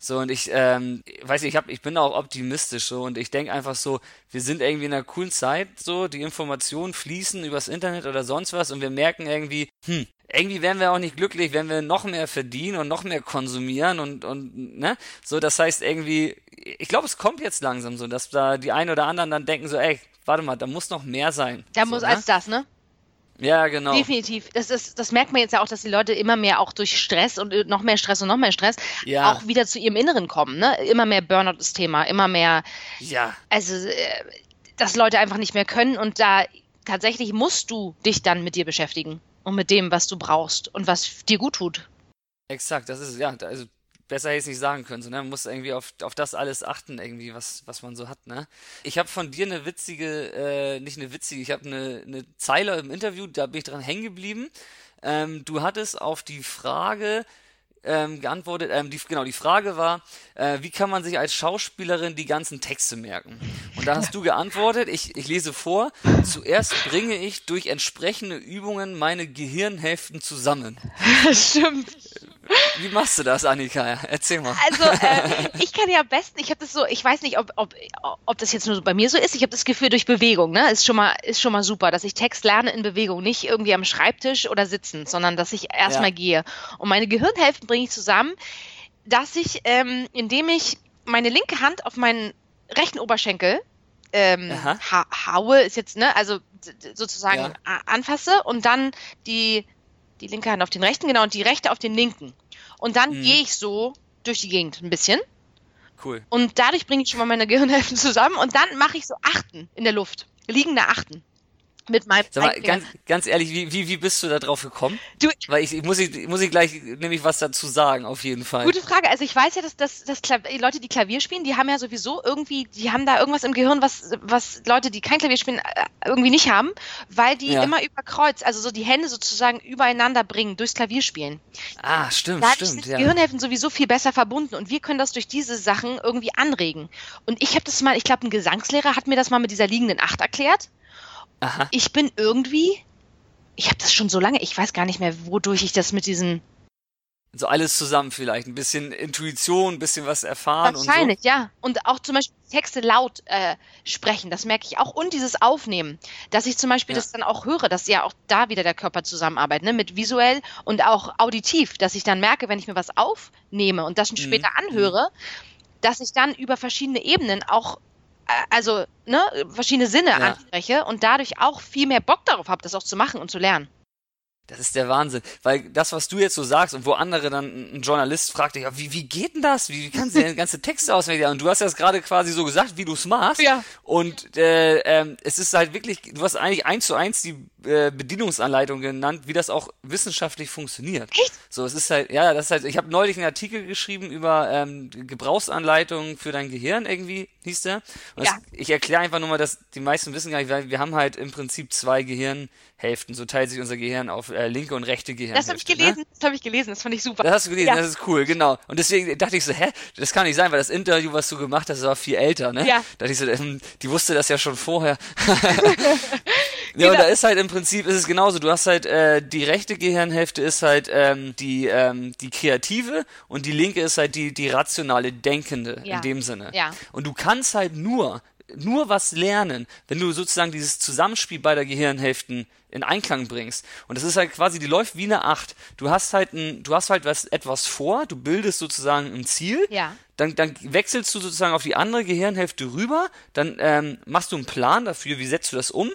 So, und ich, ähm, weiß nicht, ich, hab, ich bin auch optimistisch so und ich denke einfach so, wir sind irgendwie in einer coolen Zeit, so, die Informationen fließen übers Internet oder sonst was und wir merken irgendwie, hm, irgendwie werden wir auch nicht glücklich, wenn wir noch mehr verdienen und noch mehr konsumieren und, und, ne? So, das heißt irgendwie, ich glaube, es kommt jetzt langsam so, dass da die einen oder anderen dann denken so, ey, warte mal, da muss noch mehr sein. Da so, muss ne? als das, ne? Ja, genau. Definitiv. Das, ist, das merkt man jetzt ja auch, dass die Leute immer mehr auch durch Stress und äh, noch mehr Stress und noch mehr Stress Ja. auch wieder zu ihrem Inneren kommen. Ne? Immer mehr Burnout ist Thema, immer mehr, Ja, also äh, dass Leute einfach nicht mehr können und da tatsächlich musst du dich dann mit dir beschäftigen und mit dem, was du brauchst und was dir gut tut. Exakt, das ist ja, also besser hätte ich es nicht sagen können, so, ne? Man muss irgendwie auf, auf das alles achten, irgendwie, was, was man so hat, ne? Ich habe von dir eine witzige, äh, nicht eine witzige, ich habe eine, eine Zeile im Interview, da bin ich dran hängen geblieben. Ähm, du hattest auf die Frage, ähm, geantwortet, ähm, die, genau, die Frage war, äh, wie kann man sich als Schauspielerin die ganzen Texte merken? Und da hast du geantwortet, ich, ich lese vor, zuerst bringe ich durch entsprechende Übungen meine Gehirnhälften zusammen. Stimmt. Wie machst du das, Annika? Erzähl mal. Also, äh, ich kann ja am besten, ich habe das so, ich weiß nicht, ob, ob, ob das jetzt nur bei mir so ist, ich habe das Gefühl durch Bewegung, ne? Ist schon mal, ist schon mal super, dass ich Text lerne in Bewegung, nicht irgendwie am Schreibtisch oder sitzen, sondern dass ich erstmal ja. gehe. Und meine Gehirnhälften bringe ich zusammen, dass ich, ähm, indem ich meine linke Hand auf meinen rechten Oberschenkel ähm, ha haue, ist jetzt, ne, also sozusagen ja. anfasse und dann die die linke Hand auf den rechten, genau, und die rechte auf den linken. Und dann mhm. gehe ich so durch die Gegend ein bisschen. Cool. Und dadurch bringe ich schon mal meine Gehirnhälften zusammen und dann mache ich so Achten in der Luft. Liegende Achten mit meinem Sag mal, ganz, ganz ehrlich, wie, wie, wie bist du da drauf gekommen? Du, Weil ich, ich muss, ich muss ich gleich nämlich was dazu sagen, auf jeden Fall. Gute Frage. Also ich weiß ja, dass, dass, dass Leute, die Klavier spielen, die haben ja sowieso irgendwie, die haben da irgendwas im Gehirn, was, was Leute, die kein Klavier spielen, äh, irgendwie nicht haben, weil die ja. immer über Kreuz, also so die Hände sozusagen übereinander bringen durchs Klavierspielen. Ah, stimmt, da stimmt. Sind ja. Gehirnhälften sowieso viel besser verbunden und wir können das durch diese Sachen irgendwie anregen. Und ich habe das mal, ich glaube, ein Gesangslehrer hat mir das mal mit dieser liegenden Acht erklärt. Aha. Ich bin irgendwie, ich habe das schon so lange, ich weiß gar nicht mehr, wodurch ich das mit diesen so alles zusammen vielleicht. Ein bisschen Intuition, ein bisschen was erfahren. Wahrscheinlich, und so. ja. Und auch zum Beispiel Texte laut äh, sprechen, das merke ich auch. Und dieses Aufnehmen, dass ich zum Beispiel ja. das dann auch höre, dass ja auch da wieder der Körper zusammenarbeitet, ne? mit visuell und auch auditiv, dass ich dann merke, wenn ich mir was aufnehme und das mhm. später anhöre, dass ich dann über verschiedene Ebenen auch also ne, verschiedene Sinne ja. anspreche und dadurch auch viel mehr Bock darauf habe, das auch zu machen und zu lernen. Das ist der Wahnsinn. Weil das, was du jetzt so sagst und wo andere dann ein Journalist fragt dich, ja, wie, wie geht denn das? Wie, wie kannst du denn ganze Texte auswendig Und du hast das gerade quasi so gesagt, wie du es machst. Ja. Und äh, ähm, es ist halt wirklich, du hast eigentlich eins zu eins die äh, Bedienungsanleitung genannt, wie das auch wissenschaftlich funktioniert. Echt? So, es ist halt, ja, das ist halt, ich habe neulich einen Artikel geschrieben über ähm, Gebrauchsanleitungen für dein Gehirn irgendwie, hieß der. Und ja. das, ich erkläre einfach nur mal, dass die meisten wissen gar nicht, weil wir haben halt im Prinzip zwei Gehirnhälften. So teilt sich unser Gehirn auf äh, linke und rechte Gehirnhälfte. Das habe ich gelesen, ne? das habe ich gelesen, das fand ich super. Das hast du gelesen, ja. das ist cool, genau. Und deswegen dachte ich so, hä, das kann nicht sein, weil das Interview, was du gemacht hast, war viel älter, ne? Ja. Da dachte ich so, ähm, die wusste das ja schon vorher. Ja, genau. und da ist halt im Prinzip ist es genauso. Du hast halt äh, die rechte Gehirnhälfte ist halt ähm, die ähm, die kreative und die linke ist halt die die rationale denkende ja. in dem Sinne. Ja. Und du kannst halt nur nur was lernen, wenn du sozusagen dieses Zusammenspiel beider Gehirnhälften in Einklang bringst. Und das ist halt quasi, die läuft wie eine Acht. Du hast halt ein, du hast halt was, etwas vor, du bildest sozusagen ein Ziel. Ja. Dann, dann wechselst du sozusagen auf die andere Gehirnhälfte rüber, dann ähm, machst du einen Plan dafür, wie setzt du das um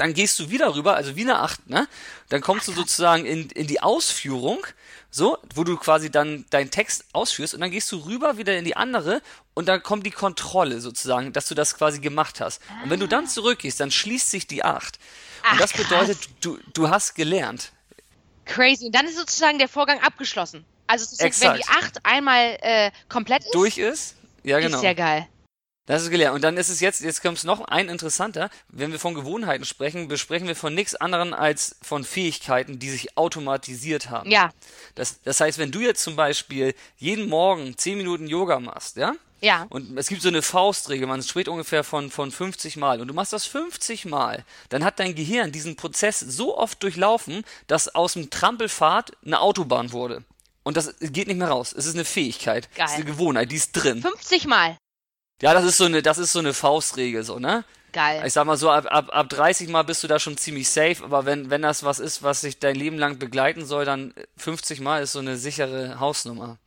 dann gehst du wieder rüber, also wie eine Acht, ne? Dann kommst du sozusagen in, in die Ausführung, so, wo du quasi dann deinen Text ausführst und dann gehst du rüber wieder in die andere und dann kommt die Kontrolle sozusagen, dass du das quasi gemacht hast. Und wenn du dann zurückgehst, dann schließt sich die Acht. Und Ach, das bedeutet, du, du hast gelernt. Crazy. Und dann ist sozusagen der Vorgang abgeschlossen. Also wenn die Acht einmal äh, komplett ist. Durch ist? Ja, genau. Ist ja geil. Das ist gelernt. Und dann ist es jetzt, jetzt kommt es noch ein interessanter. Wenn wir von Gewohnheiten sprechen, besprechen wir von nichts anderem als von Fähigkeiten, die sich automatisiert haben. Ja. Das, das heißt, wenn du jetzt zum Beispiel jeden Morgen 10 Minuten Yoga machst, ja? Ja. Und es gibt so eine Faustregel, man spricht ungefähr von, von 50 Mal. Und du machst das 50 Mal, dann hat dein Gehirn diesen Prozess so oft durchlaufen, dass aus dem Trampelfahrt eine Autobahn wurde. Und das geht nicht mehr raus. Es ist eine Fähigkeit. Geil. Es ist eine Gewohnheit, die ist drin. 50 Mal. Ja, das ist so eine, das ist so eine Faustregel, so, ne? Geil. Ich sag mal so, ab, ab, ab 30 Mal bist du da schon ziemlich safe, aber wenn, wenn das was ist, was sich dein Leben lang begleiten soll, dann 50 Mal ist so eine sichere Hausnummer.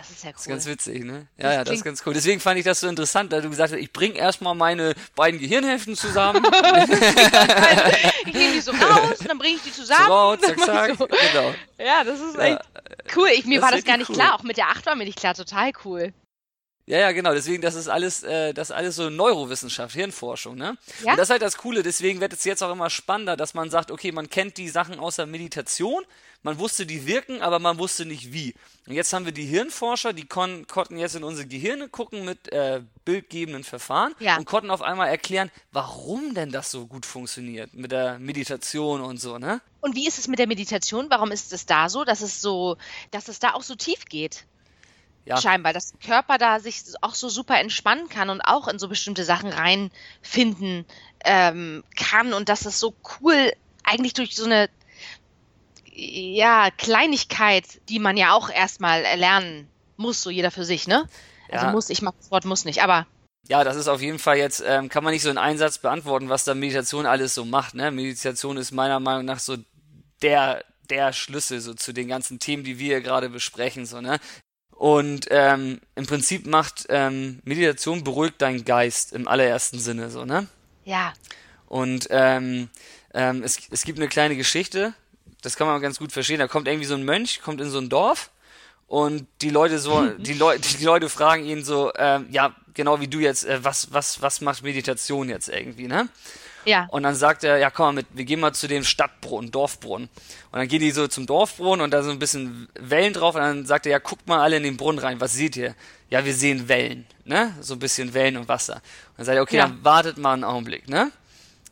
Das ist ja cool. Das ist ganz witzig, ne? Ja, das ja, das ist ganz cool. Deswegen fand ich das so interessant, da du gesagt hast, ich bring erstmal meine beiden Gehirnhälften zusammen. ich nehme die so raus, dann bringe ich die zusammen. So raus, zack, zack. So. Genau. Ja, das ist echt ja, cool. Ich, mir war das gar nicht cool. klar. Auch mit der 8 war mir nicht klar. Total cool. Ja, ja, genau. Deswegen, das ist alles, äh, das ist alles so Neurowissenschaft, Hirnforschung, ne? Ja? Und das ist halt das Coole. Deswegen wird es jetzt auch immer spannender, dass man sagt, okay, man kennt die Sachen außer Meditation, man wusste, die wirken, aber man wusste nicht wie. Und jetzt haben wir die Hirnforscher, die kon konnten jetzt in unsere Gehirne gucken mit äh, bildgebenden Verfahren Ja. und konnten auf einmal erklären, warum denn das so gut funktioniert mit der Meditation und so, ne? Und wie ist es mit der Meditation? Warum ist es da so, dass es so, dass es da auch so tief geht? Ja. Scheinbar, dass der Körper da sich auch so super entspannen kann und auch in so bestimmte Sachen reinfinden ähm, kann und dass es so cool eigentlich durch so eine ja, Kleinigkeit, die man ja auch erstmal erlernen muss, so jeder für sich, ne? Also Ja. muss, ich mag das Wort muss nicht, aber Ja, das ist auf jeden Fall jetzt, ähm, kann man nicht so in einen Satz beantworten, was da Meditation alles so macht. Ne? Meditation ist meiner Meinung nach so der, der Schlüssel so zu den ganzen Themen, die wir hier gerade besprechen. So, ne? Und ähm, im Prinzip macht ähm, Meditation beruhigt deinen Geist im allerersten Sinne. So, ne? ja, Und ähm, ähm, es, es gibt eine kleine Geschichte, das kann man ganz gut verstehen. Da kommt irgendwie so ein Mönch, kommt in so ein Dorf und die Leute so, die Leute, die Leute fragen ihn so, ähm, ja, genau wie du jetzt, äh, was, was, was macht Meditation jetzt irgendwie, ne? Ja, Und dann sagt er, ja, komm mal mit, wir gehen mal zu dem Stadtbrunnen, Dorfbrunnen. Und dann gehen die so zum Dorfbrunnen und da sind ein bisschen Wellen drauf und dann sagt er, ja, guckt mal alle in den Brunnen rein, was seht ihr? Ja, wir sehen Wellen, ne? So ein bisschen Wellen und Wasser. Und dann sagt er, okay, Ja. dann wartet mal einen Augenblick, ne?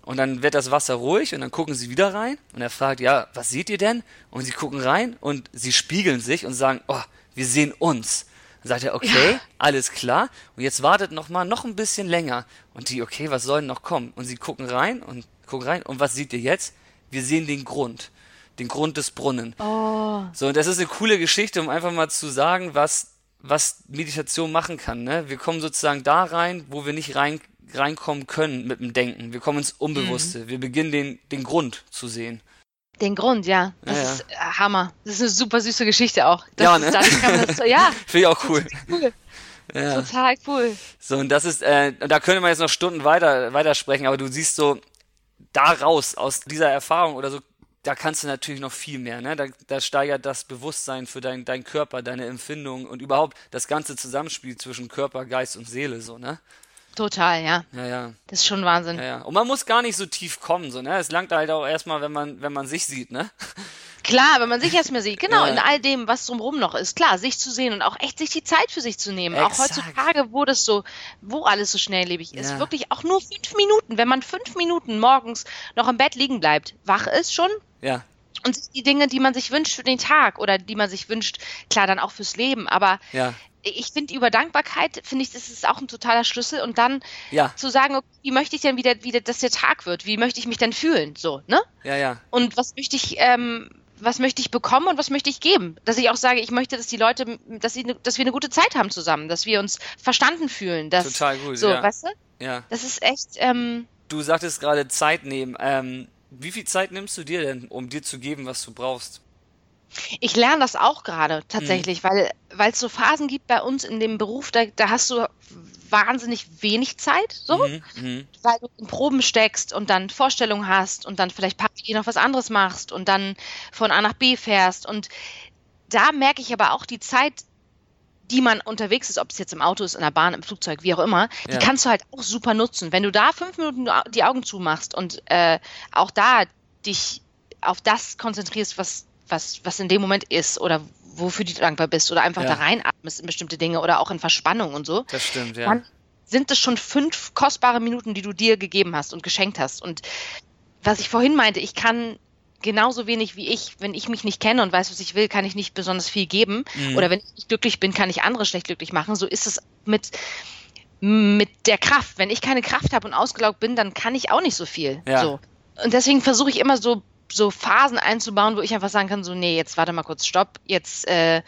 Und dann wird das Wasser ruhig und dann gucken sie wieder rein und er fragt, ja, was seht ihr denn? Und sie gucken rein und sie spiegeln sich und sagen, oh, wir sehen uns. Dann sagt er, okay, Ja. alles klar. Und jetzt wartet noch mal noch ein bisschen länger. Und die, okay, was soll denn noch kommen? Und sie gucken rein und gucken rein. Und was seht ihr jetzt? Wir sehen den Grund. Den Grund des Brunnen. oh, So, und das ist eine coole Geschichte, um einfach mal zu sagen, was, was Meditation machen kann. Ne? Wir kommen sozusagen da rein, wo wir nicht rein, reinkommen können mit dem Denken. Wir kommen ins Unbewusste. Wir beginnen den, den Grund zu sehen. den Grund, ja. Das Ja, ja. ist äh, Hammer. Das ist eine super süße Geschichte auch. Das Ja, ist, ne? man das ja, Finde ich auch cool. cool. Ja. Total cool. So, und das ist, äh, da könnte man jetzt noch Stunden weiter, weitersprechen, aber du siehst so, daraus, aus dieser Erfahrung oder so, da kannst du natürlich noch viel mehr, ne? Da, da steigert das Bewusstsein für dein, dein Körper, deine Empfindungen und überhaupt das ganze Zusammenspiel zwischen Körper, Geist und Seele, so, ne? Total, ja. Ja, ja, Das ist schon Wahnsinn. ja, ja. Und man muss gar nicht so tief kommen, so, ne? Es langt halt auch erstmal, wenn man, wenn man sich sieht, ne? Klar, wenn man sich erstmal sieht, genau, Ja. in all dem, was drumherum noch ist, klar, sich zu sehen und auch echt sich die Zeit für sich zu nehmen. Auch Exakt. heutzutage, wo das so, wo alles so schnelllebig ist, Ja. wirklich auch nur fünf Minuten, wenn man fünf Minuten morgens noch im Bett liegen bleibt, wach ist schon Ja, und die Dinge, die man sich wünscht für den Tag oder die man sich wünscht, klar, dann auch fürs Leben, aber ja, ich finde, über Dankbarkeit, finde ich, das ist auch ein totaler Schlüssel und dann ja, zu sagen, okay, wie möchte ich denn wieder, wieder, dass der Tag wird? Wie möchte ich mich denn fühlen? So, ne? ja, ja, Und was möchte ich, ähm, was möchte ich bekommen und was möchte ich geben? Dass ich auch sage, ich möchte, dass die Leute, dass, sie, dass wir eine gute Zeit haben zusammen, dass wir uns verstanden fühlen. Dass, Total gut, So, ja. weißt du? ja. Das ist echt, ähm, Du sagtest gerade Zeit nehmen. Ähm, wie viel Zeit nimmst du dir denn, um dir zu geben, was du brauchst? Ich lerne das auch gerade Mhm. tatsächlich, weil weil es so Phasen gibt bei uns in dem Beruf, da, da hast du wahnsinnig wenig Zeit, so, Mhm, mhm. weil du in Proben steckst und dann Vorstellungen hast und dann vielleicht parallel noch was anderes machst und dann von A nach B fährst. Und da merke ich aber auch die Zeit, die man unterwegs ist, ob es jetzt im Auto ist, in der Bahn, im Flugzeug, wie auch immer, die Ja. kannst du halt auch super nutzen. Wenn du da fünf Minuten die Augen zumachst und äh, auch da dich auf das konzentrierst, was, was, was in dem Moment ist oder wofür du dankbar bist oder einfach Ja. da reinatmest in bestimmte Dinge oder auch in Verspannung und so Das stimmt, ja. dann sind es schon fünf kostbare Minuten, die du dir gegeben hast und geschenkt hast. Und was ich vorhin meinte, ich kann genauso wenig wie ich, wenn ich mich nicht kenne und weiß, was ich will, kann ich nicht besonders viel geben. Mhm. Oder wenn ich nicht glücklich bin, kann ich andere schlecht glücklich machen. So ist es mit, mit der Kraft. Wenn ich keine Kraft habe und ausgelaugt bin, dann kann ich auch nicht so viel. Ja. So. Und deswegen versuche ich immer so, so Phasen einzubauen, wo ich einfach sagen kann, so, nee, jetzt warte mal kurz, stopp, jetzt, äh,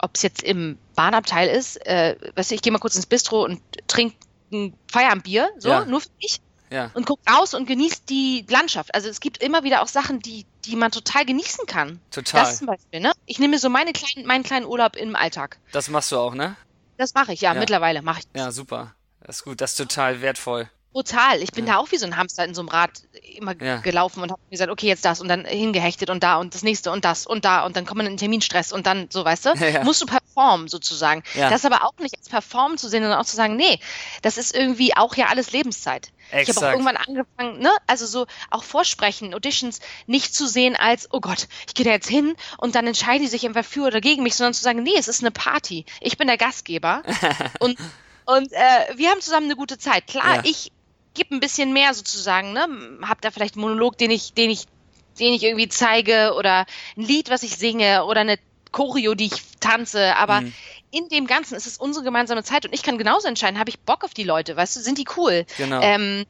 ob es jetzt im Bahnabteil ist, äh, weißt du, ich gehe mal kurz ins Bistro und trinke ein Feierabendbier, so, Ja. nur für mich, ja. und guck raus und genießt die Landschaft. Also es gibt immer wieder auch Sachen, die, die man total genießen kann. Total. Das zum Beispiel, ne? Ich nehme mir so meine kleinen, meinen kleinen Urlaub im Alltag. Das machst du auch, ne? Das mache ich, ja, Ja. mittlerweile mache ich das. Ja, super. Das ist gut. Das ist total wertvoll. Brutal. Ich bin ja. da auch wie so ein Hamster in so einem Rad immer ja. gelaufen und habe gesagt, okay, jetzt das und dann hingehechtet und da und das nächste und das und da und dann kommt man in den Terminstress und dann so, weißt du, ja. musst du performen sozusagen. Das aber auch nicht als Performen zu sehen, sondern auch zu sagen, nee, das ist irgendwie auch ja alles Lebenszeit. Exakt. Ich habe auch irgendwann angefangen, ne, also so auch Vorsprechen, Auditions nicht zu sehen als, oh Gott, ich gehe da jetzt hin und dann entscheiden die sich entweder für oder gegen mich, sondern zu sagen, nee, es ist eine Party. Ich bin der Gastgeber und und äh, wir haben zusammen eine gute Zeit. Klar, ja. ich gebe ein bisschen mehr sozusagen, ne? Hab da vielleicht einen Monolog, den ich, den ich, den ich irgendwie zeige oder ein Lied, was ich singe oder eine Choreo, die ich tanze, aber mhm. in dem Ganzen ist es unsere gemeinsame Zeit und ich kann genauso entscheiden, habe ich Bock auf die Leute, weißt du, sind die cool? Genau. Ähm,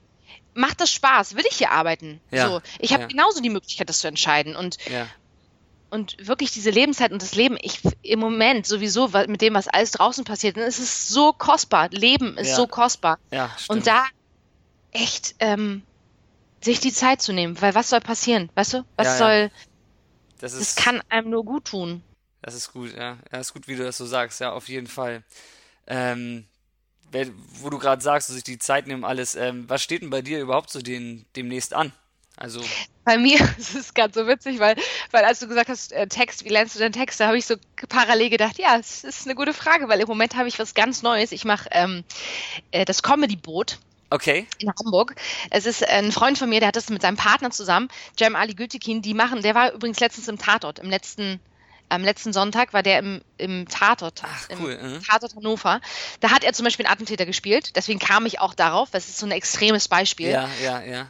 macht das Spaß? Will ich hier arbeiten? Ja. So, ich habe ja. genauso die Möglichkeit, das zu entscheiden und ja und wirklich diese Lebenszeit und das Leben, ich im Moment sowieso mit dem, was alles draußen passiert, es ist so kostbar. Leben ist so kostbar. Ja, stimmt. Und da echt ähm, sich die Zeit zu nehmen, weil was soll passieren? Weißt du? Was ja, soll. Das, ist, das kann einem nur gut tun. Das ist gut, ja. Ja, ist gut, wie du das so sagst, ja, auf jeden Fall. Ähm, wo du gerade sagst, sich die Zeit nehmen, alles, ähm, was steht denn bei dir überhaupt so den, demnächst an? Also bei mir ist es ganz so witzig, weil, weil als du gesagt hast, äh, Text, wie lernst du denn Texte, habe ich so parallel gedacht, ja, es ist eine gute Frage, weil im Moment habe ich was ganz Neues. Ich mache ähm, äh, das Comedy-Boot. Okay. In Hamburg. Es ist ein Freund von mir, der hat das mit seinem Partner zusammen, Jem Ali Gültekin, die machen, der war übrigens letztens im Tatort, im letzten am letzten Sonntag war der im, im Tatort, Ach, cool, im uh. Tatort Hannover. Da hat er zum Beispiel einen Attentäter gespielt, deswegen kam ich auch darauf, das ist so ein extremes Beispiel. Ja, ja, ja.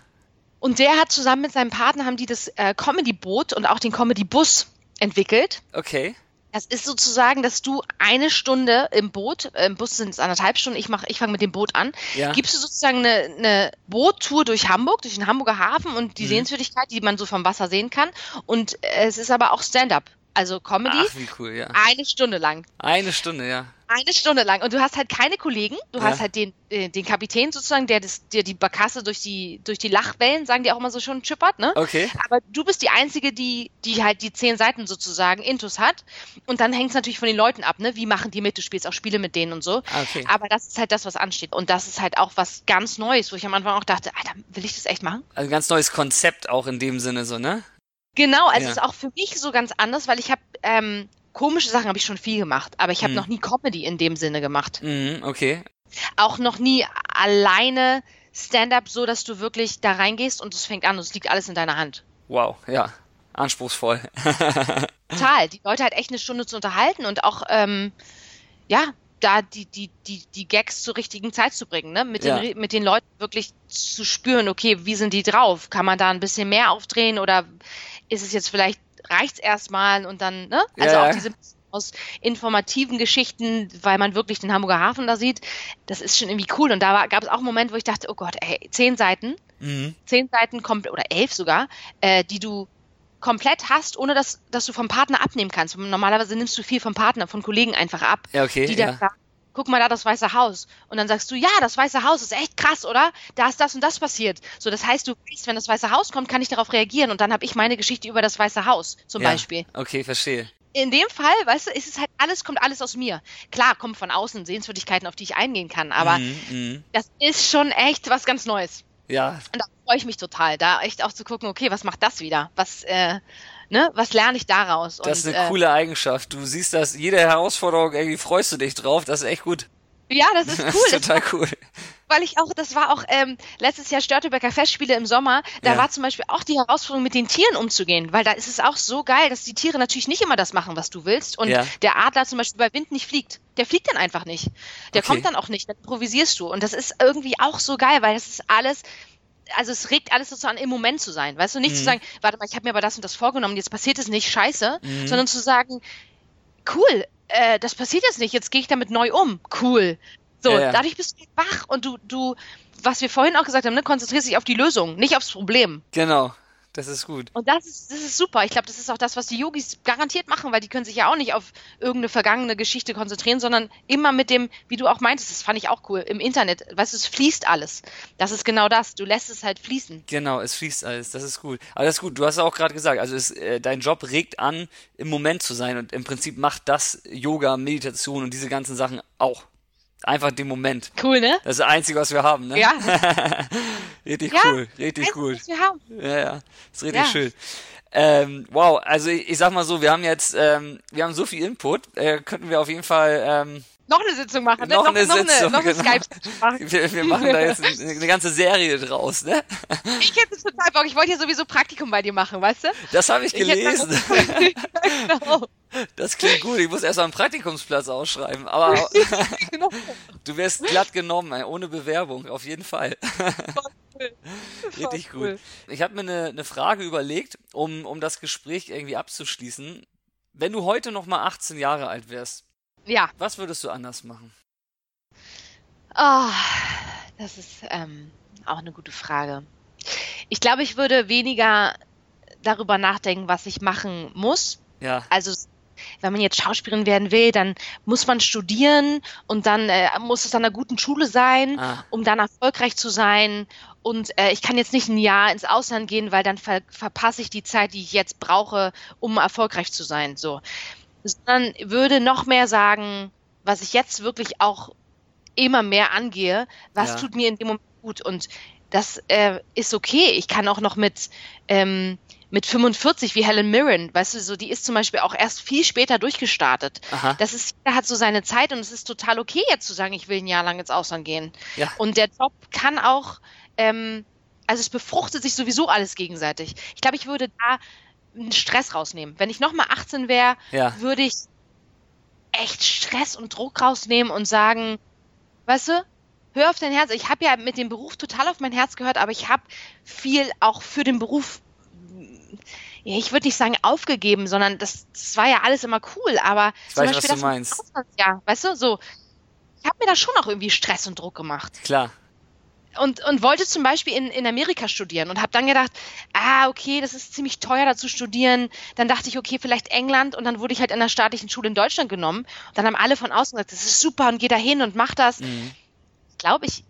Und der hat zusammen mit seinem Partner haben die das äh, Comedy-Boot und auch den Comedy-Bus entwickelt. Okay. Das ist sozusagen, dass du eine Stunde im Boot, äh, im Bus sind es anderthalb Stunden, ich, mach, ich fange mit dem Boot an, ja. gibst du sozusagen eine, eine Boottour durch Hamburg, durch den Hamburger Hafen und die mhm. Sehenswürdigkeit, die man so vom Wasser sehen kann. Und äh, es ist aber auch Stand-up also Comedy. Ach, wie cool, ja. Eine Stunde lang. Eine Stunde, ja. Eine Stunde lang. Und du hast halt keine Kollegen. Du ja. hast halt den, äh, den Kapitän sozusagen, der, das, der die Barkasse durch die, durch die Lachwellen, sagen die auch immer so schon, chippert, ne? Okay. Aber du bist die Einzige, die, die halt die zehn Seiten sozusagen intus hat. Und dann hängt es natürlich von den Leuten ab, ne? Wie machen die mit? Du spielst auch Spiele mit denen und so. Ah, okay. Aber das ist halt das, was ansteht. Und das ist halt auch was ganz Neues, wo ich am Anfang auch dachte, Alter, will ich das echt machen? Also ein ganz neues Konzept auch in dem Sinne so, ne? Genau, also ja. ist auch für mich so ganz anders, weil ich habe ähm, komische Sachen habe ich schon viel gemacht, aber ich habe mhm. noch nie Comedy in dem Sinne gemacht. Mhm, okay. Auch noch nie alleine Stand-up, so dass du wirklich da reingehst und es fängt an und es liegt alles in deiner Hand. Wow, ja, anspruchsvoll. Total, die Leute halt echt eine Stunde zu unterhalten und auch ähm, ja, da die, die, die, die Gags zur richtigen Zeit zu bringen, ne? Mit, ja. den, mit den Leuten wirklich zu spüren, okay, wie sind die drauf? Kann man da ein bisschen mehr aufdrehen oder ist es jetzt vielleicht, reicht's erstmal und dann, ne? Also ja, auch diese aus informativen Geschichten, weil man wirklich den Hamburger Hafen da sieht, das ist schon irgendwie cool. Und da gab es auch einen Moment, wo ich dachte, oh Gott, ey, zehn Seiten, mhm. zehn Seiten komplett, oder elf sogar, äh, die du komplett hast, ohne dass, dass du vom Partner abnehmen kannst. Normalerweise nimmst du viel vom Partner, von Kollegen einfach ab. Ja, okay. Die ja. da guck mal da das Weiße Haus. Und dann sagst du, ja, das Weiße Haus ist echt krass, oder? Da ist das und das passiert. So, das heißt, du weißt, wenn das Weiße Haus kommt, kann ich darauf reagieren. Und dann habe ich meine Geschichte über das Weiße Haus, zum ja, Beispiel. Okay, verstehe. In dem Fall, weißt du, ist es halt alles, kommt alles aus mir. Klar, kommt von außen Sehenswürdigkeiten, auf die ich eingehen kann, aber mm, mm. das ist schon echt was ganz Neues. Ja. Und da freue ich mich total, da echt auch zu gucken, okay, was macht das wieder? Was, äh, ne, was lerne ich daraus? Das ist eine äh, coole Eigenschaft. Du siehst das, jede Herausforderung, irgendwie freust du dich drauf, das ist echt gut. Ja, das ist cool. Das ist total cool. Weil ich auch, das war auch ähm, letztes Jahr Störtebecker Festspiele im Sommer, da ja. war zum Beispiel auch die Herausforderung, mit den Tieren umzugehen, weil da ist es auch so geil, dass die Tiere natürlich nicht immer das machen, was du willst. Und ja. der Adler zum Beispiel bei Wind nicht fliegt. Der fliegt dann einfach nicht. Der okay. kommt dann auch nicht, dann improvisierst du. Und das ist irgendwie auch so geil, weil das ist alles, also es regt alles dazu an, im Moment zu sein. Weißt du, nicht mhm. zu sagen, warte mal, ich habe mir aber das und das vorgenommen, jetzt passiert es nicht, scheiße, mhm. sondern zu sagen, cool, äh, das passiert jetzt nicht, jetzt gehe ich damit neu um. Cool. So, ja, ja. dadurch bist du wach und du, du, was wir vorhin auch gesagt haben, ne, konzentrierst dich auf die Lösung, nicht aufs Problem. Genau. Das ist gut. Und das ist, das ist super. Ich glaube, das ist auch das, was die Yogis garantiert machen, weil die können sich ja auch nicht auf irgendeine vergangene Geschichte konzentrieren, sondern immer mit dem, wie du auch meintest, das fand ich auch cool, im Internet, weißt du, es fließt alles. Das ist genau das. Du lässt es halt fließen. Genau, es fließt alles. Das ist gut. Aber das ist gut. Du hast auch gerade gesagt, also es, äh, dein Job regt an, im Moment zu sein und im Prinzip macht das Yoga, Meditation und diese ganzen Sachen auch. Einfach den Moment. Cool, ne? Das ist das Einzige, was wir haben, ne? Ja. richtig Ja, cool, richtig gut. was wir haben? Ja, ja, ist richtig Ja. schön. Ähm, wow, also ich, ich sag mal so, wir haben jetzt, ähm, wir haben so viel Input, äh, könnten wir auf jeden Fall ähm, Noch eine Sitzung machen, ne? noch, eine Sitzung, noch eine genau. Machen. Wir, wir machen da jetzt eine, eine ganze Serie draus, ne? Ich hätte total Bock. Ich wollte ja sowieso Praktikum bei dir machen, weißt du? Das habe ich Ich gelesen. dann- genau. Das klingt gut. Ich muss erst mal einen Praktikumsplatz ausschreiben. Aber genau. du wirst glatt genommen, ohne Bewerbung, auf jeden Fall. Richtig gut. Ich habe mir eine, eine Frage überlegt, um, um das Gespräch irgendwie abzuschließen. Wenn du heute noch mal 18 Jahre alt wärst, Ja. was würdest du anders machen? Ah, das ist ähm, auch eine gute Frage. Ich glaube, ich würde weniger darüber nachdenken, was ich machen muss. Ja, Also wenn man jetzt Schauspielerin werden will, dann muss man studieren und dann äh, muss es an einer guten Schule sein, Ah. um dann erfolgreich zu sein. Und äh, ich kann jetzt nicht ein Jahr ins Ausland gehen, weil dann ver verpasse ich die Zeit, die ich jetzt brauche, um erfolgreich zu sein. So, sondern würde noch mehr sagen, was ich jetzt wirklich auch immer mehr angehe, was Ja. tut mir in dem Moment gut und das äh, ist okay. Ich kann auch noch mit ähm, mit 45 wie Helen Mirren, weißt du, so die ist zum Beispiel auch erst viel später durchgestartet. Aha. Das ist, jeder hat so seine Zeit und es ist total okay, jetzt zu sagen, ich will ein Jahr lang ins Ausland gehen. Ja. Und der Job kann auch, ähm, also es befruchtet sich sowieso alles gegenseitig. Ich glaube, ich würde da einen Stress rausnehmen. Wenn ich nochmal 18 wäre, Ja. würde ich echt Stress und Druck rausnehmen und sagen, weißt du, hör auf dein Herz. Ich habe ja mit dem Beruf total auf mein Herz gehört, aber ich habe viel auch für den Beruf, ja, ich würde nicht sagen aufgegeben, sondern das, das war ja alles immer cool, aber Ich zum weiß, was Beispiel du meinst. Ja, weißt du, so, ich habe mir da schon auch irgendwie Stress und Druck gemacht Klar. Und, und wollte zum Beispiel in, in Amerika studieren und habe dann gedacht, ah, okay, das ist ziemlich teuer da zu studieren. Dann dachte ich, okay, vielleicht England und dann wurde ich halt in der staatlichen Schule in Deutschland genommen. Und dann haben alle von außen gesagt, das ist super und geh da hin und mach das. Mhm. Ich glaube, ich,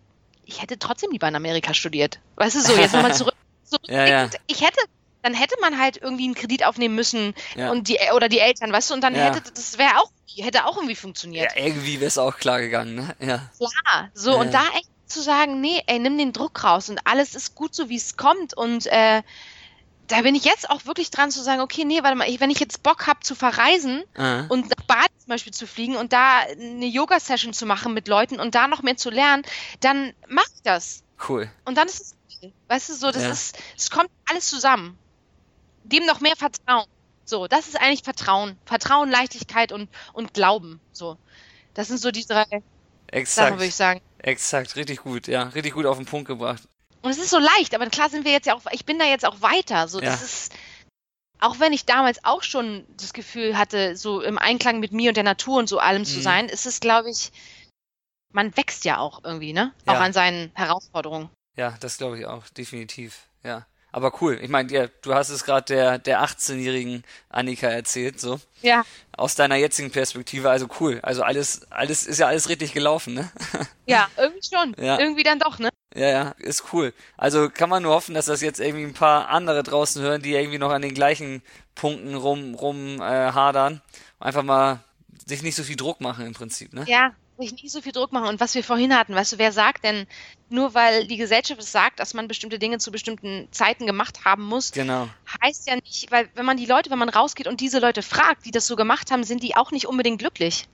ich hätte trotzdem lieber in Amerika studiert. Weißt du, so, jetzt nochmal zurück. Ja, ja. Ich hätte, dann hätte man halt irgendwie einen Kredit aufnehmen müssen Ja. und die, oder die Eltern, weißt du, und dann Ja. hätte, das wäre auch, hätte auch irgendwie funktioniert. Ja, irgendwie wäre es auch klar gegangen, ne? Ja. Klar, so Ja. und da echt zu sagen, nee, ey, nimm den Druck raus und alles ist gut so, wie es kommt und äh, da bin ich jetzt auch wirklich dran zu sagen, okay, nee, warte mal, wenn ich jetzt Bock habe zu verreisen Ah. und nach Bali zum Beispiel zu fliegen und da eine Yoga-Session zu machen mit Leuten und da noch mehr zu lernen, dann mach ich das. Cool. Und dann ist es, weißt du, so, das Ja. ist, es kommt alles zusammen. Dem noch mehr Vertrauen. So, das ist eigentlich Vertrauen. Vertrauen, Leichtigkeit und, und Glauben. So. Das sind so die drei Sachen, Exakt. würde ich sagen. Exakt. Richtig gut. Ja, richtig gut auf den Punkt gebracht. Und es ist so leicht, aber klar sind wir jetzt ja auch, ich bin da jetzt auch weiter. So, das Ja. ist, auch wenn ich damals auch schon das Gefühl hatte, so im Einklang mit mir und der Natur und so allem zu Mhm. sein, ist es, glaube ich, man wächst ja auch irgendwie, ne? Auch Ja. an seinen Herausforderungen. Ja, das glaube ich auch, definitiv. Ja. Aber cool. Ich meine, ja, du hast es gerade der, der 18-jährigen Annika erzählt, so. Ja. Aus deiner jetzigen Perspektive, also cool. Also alles, alles, ist ja alles richtig gelaufen, ne? Ja, irgendwie schon. Ja. Irgendwie dann doch, ne? Ja, ja, ist cool. Also kann man nur hoffen, dass das jetzt irgendwie ein paar andere draußen hören, die irgendwie noch an den gleichen Punkten rum, rum äh, hadern. Einfach mal sich nicht so viel Druck machen im Prinzip, ne? Ja, sich nicht so viel Druck machen. Und was wir vorhin hatten, weißt du, wer sagt denn, nur weil die Gesellschaft es sagt, dass man bestimmte Dinge zu bestimmten Zeiten gemacht haben muss, Genau. heißt ja nicht, weil wenn man die Leute, wenn man rausgeht und diese Leute fragt, die das so gemacht haben, sind die auch nicht unbedingt glücklich.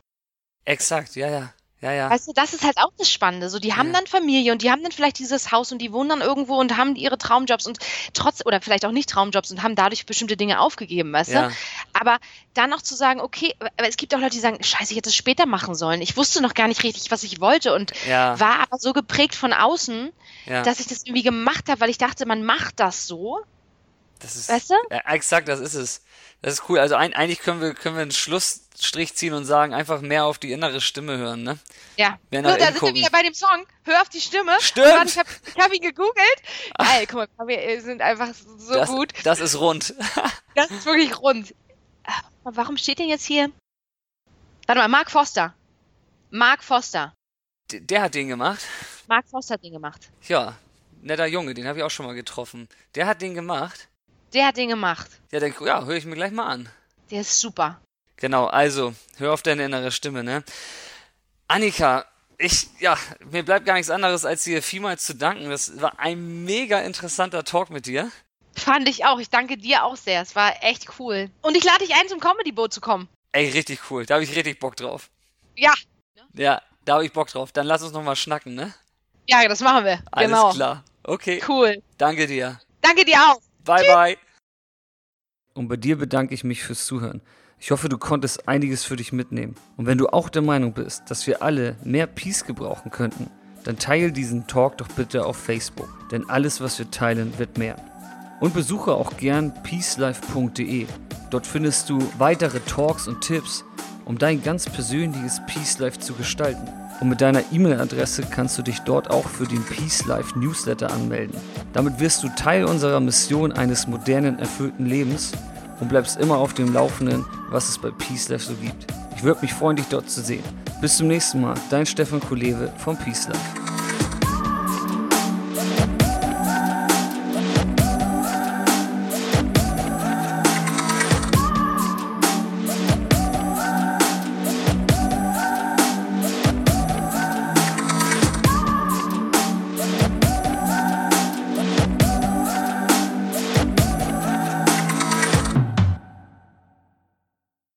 Exakt, ja, ja. Ja, ja. Weißt du, das ist halt auch das Spannende. So, die haben Ja. dann Familie und die haben dann vielleicht dieses Haus und die wohnen dann irgendwo und haben ihre Traumjobs und trotz, oder vielleicht auch nicht Traumjobs und haben dadurch bestimmte Dinge aufgegeben, weißt Ja. du? Aber dann noch zu sagen, okay, aber es gibt auch Leute, die sagen, scheiße, ich hätte es später machen sollen. Ich wusste noch gar nicht richtig, was ich wollte und Ja, war aber so geprägt von außen, dass ich das irgendwie gemacht habe, weil ich dachte, man macht das so. Das ist, Weißt du? Ja, exakt, das ist es. Das ist cool. Also ein, eigentlich können wir, können wir einen Schlussstrich ziehen und sagen, einfach mehr auf die innere Stimme hören, ne? Ja. Mehr nach da sind wir wieder bei dem Song. Hör auf die Stimme. Stimmt. Warte, ich habe ich hab ihn gegoogelt. Geil, guck mal, wir sind einfach so Das, gut. das ist rund. Das ist wirklich rund. Ah, Warum steht denn jetzt hier? Warte mal, Mark Foster. Mark Foster. D- Der hat den gemacht. Mark Foster hat den gemacht. Ja, netter Junge, den habe ich auch schon mal getroffen. Der hat den gemacht. Der hat den gemacht. Ja, dann, ja, höre ich mir gleich mal an. Der ist super. Genau, also, hör auf deine innere Stimme, ne? Annika, Ich, ja, mir bleibt gar nichts anderes, als dir vielmals zu danken. Das war ein mega interessanter Talk mit dir. Fand ich auch. Ich danke dir auch sehr. Es war echt cool. Und ich lade dich ein, zum Comedy-Boot zu kommen. Ey, richtig cool. Da habe ich richtig Bock drauf. Ja. Ja, da habe ich Bock drauf. Dann lass uns nochmal schnacken, ne? Ja, das machen wir. Alles genau. klar. Okay. Cool. Danke dir. Danke dir auch. Bye, Tschüss. bye. Und bei dir bedanke ich mich fürs Zuhören. Ich hoffe, du konntest einiges für dich mitnehmen. Und wenn du auch der Meinung bist, dass wir alle mehr Peace gebrauchen könnten, dann teile diesen Talk doch bitte auf Facebook. Denn alles, was wir teilen, wird mehr. Und besuche auch gern peacelife.de. Dort findest du weitere Talks und Tipps, um dein ganz persönliches Peace Life zu gestalten. Und mit deiner E-Mail-Adresse kannst du dich dort auch für den Peace Life Newsletter anmelden. Damit wirst du Teil unserer Mission eines modernen, erfüllten Lebens und bleibst immer auf dem Laufenden, was es bei Peace Life so gibt. Ich würde mich freuen, dich dort zu sehen. Bis zum nächsten Mal, dein Stefan Kulewe vom Peace Life.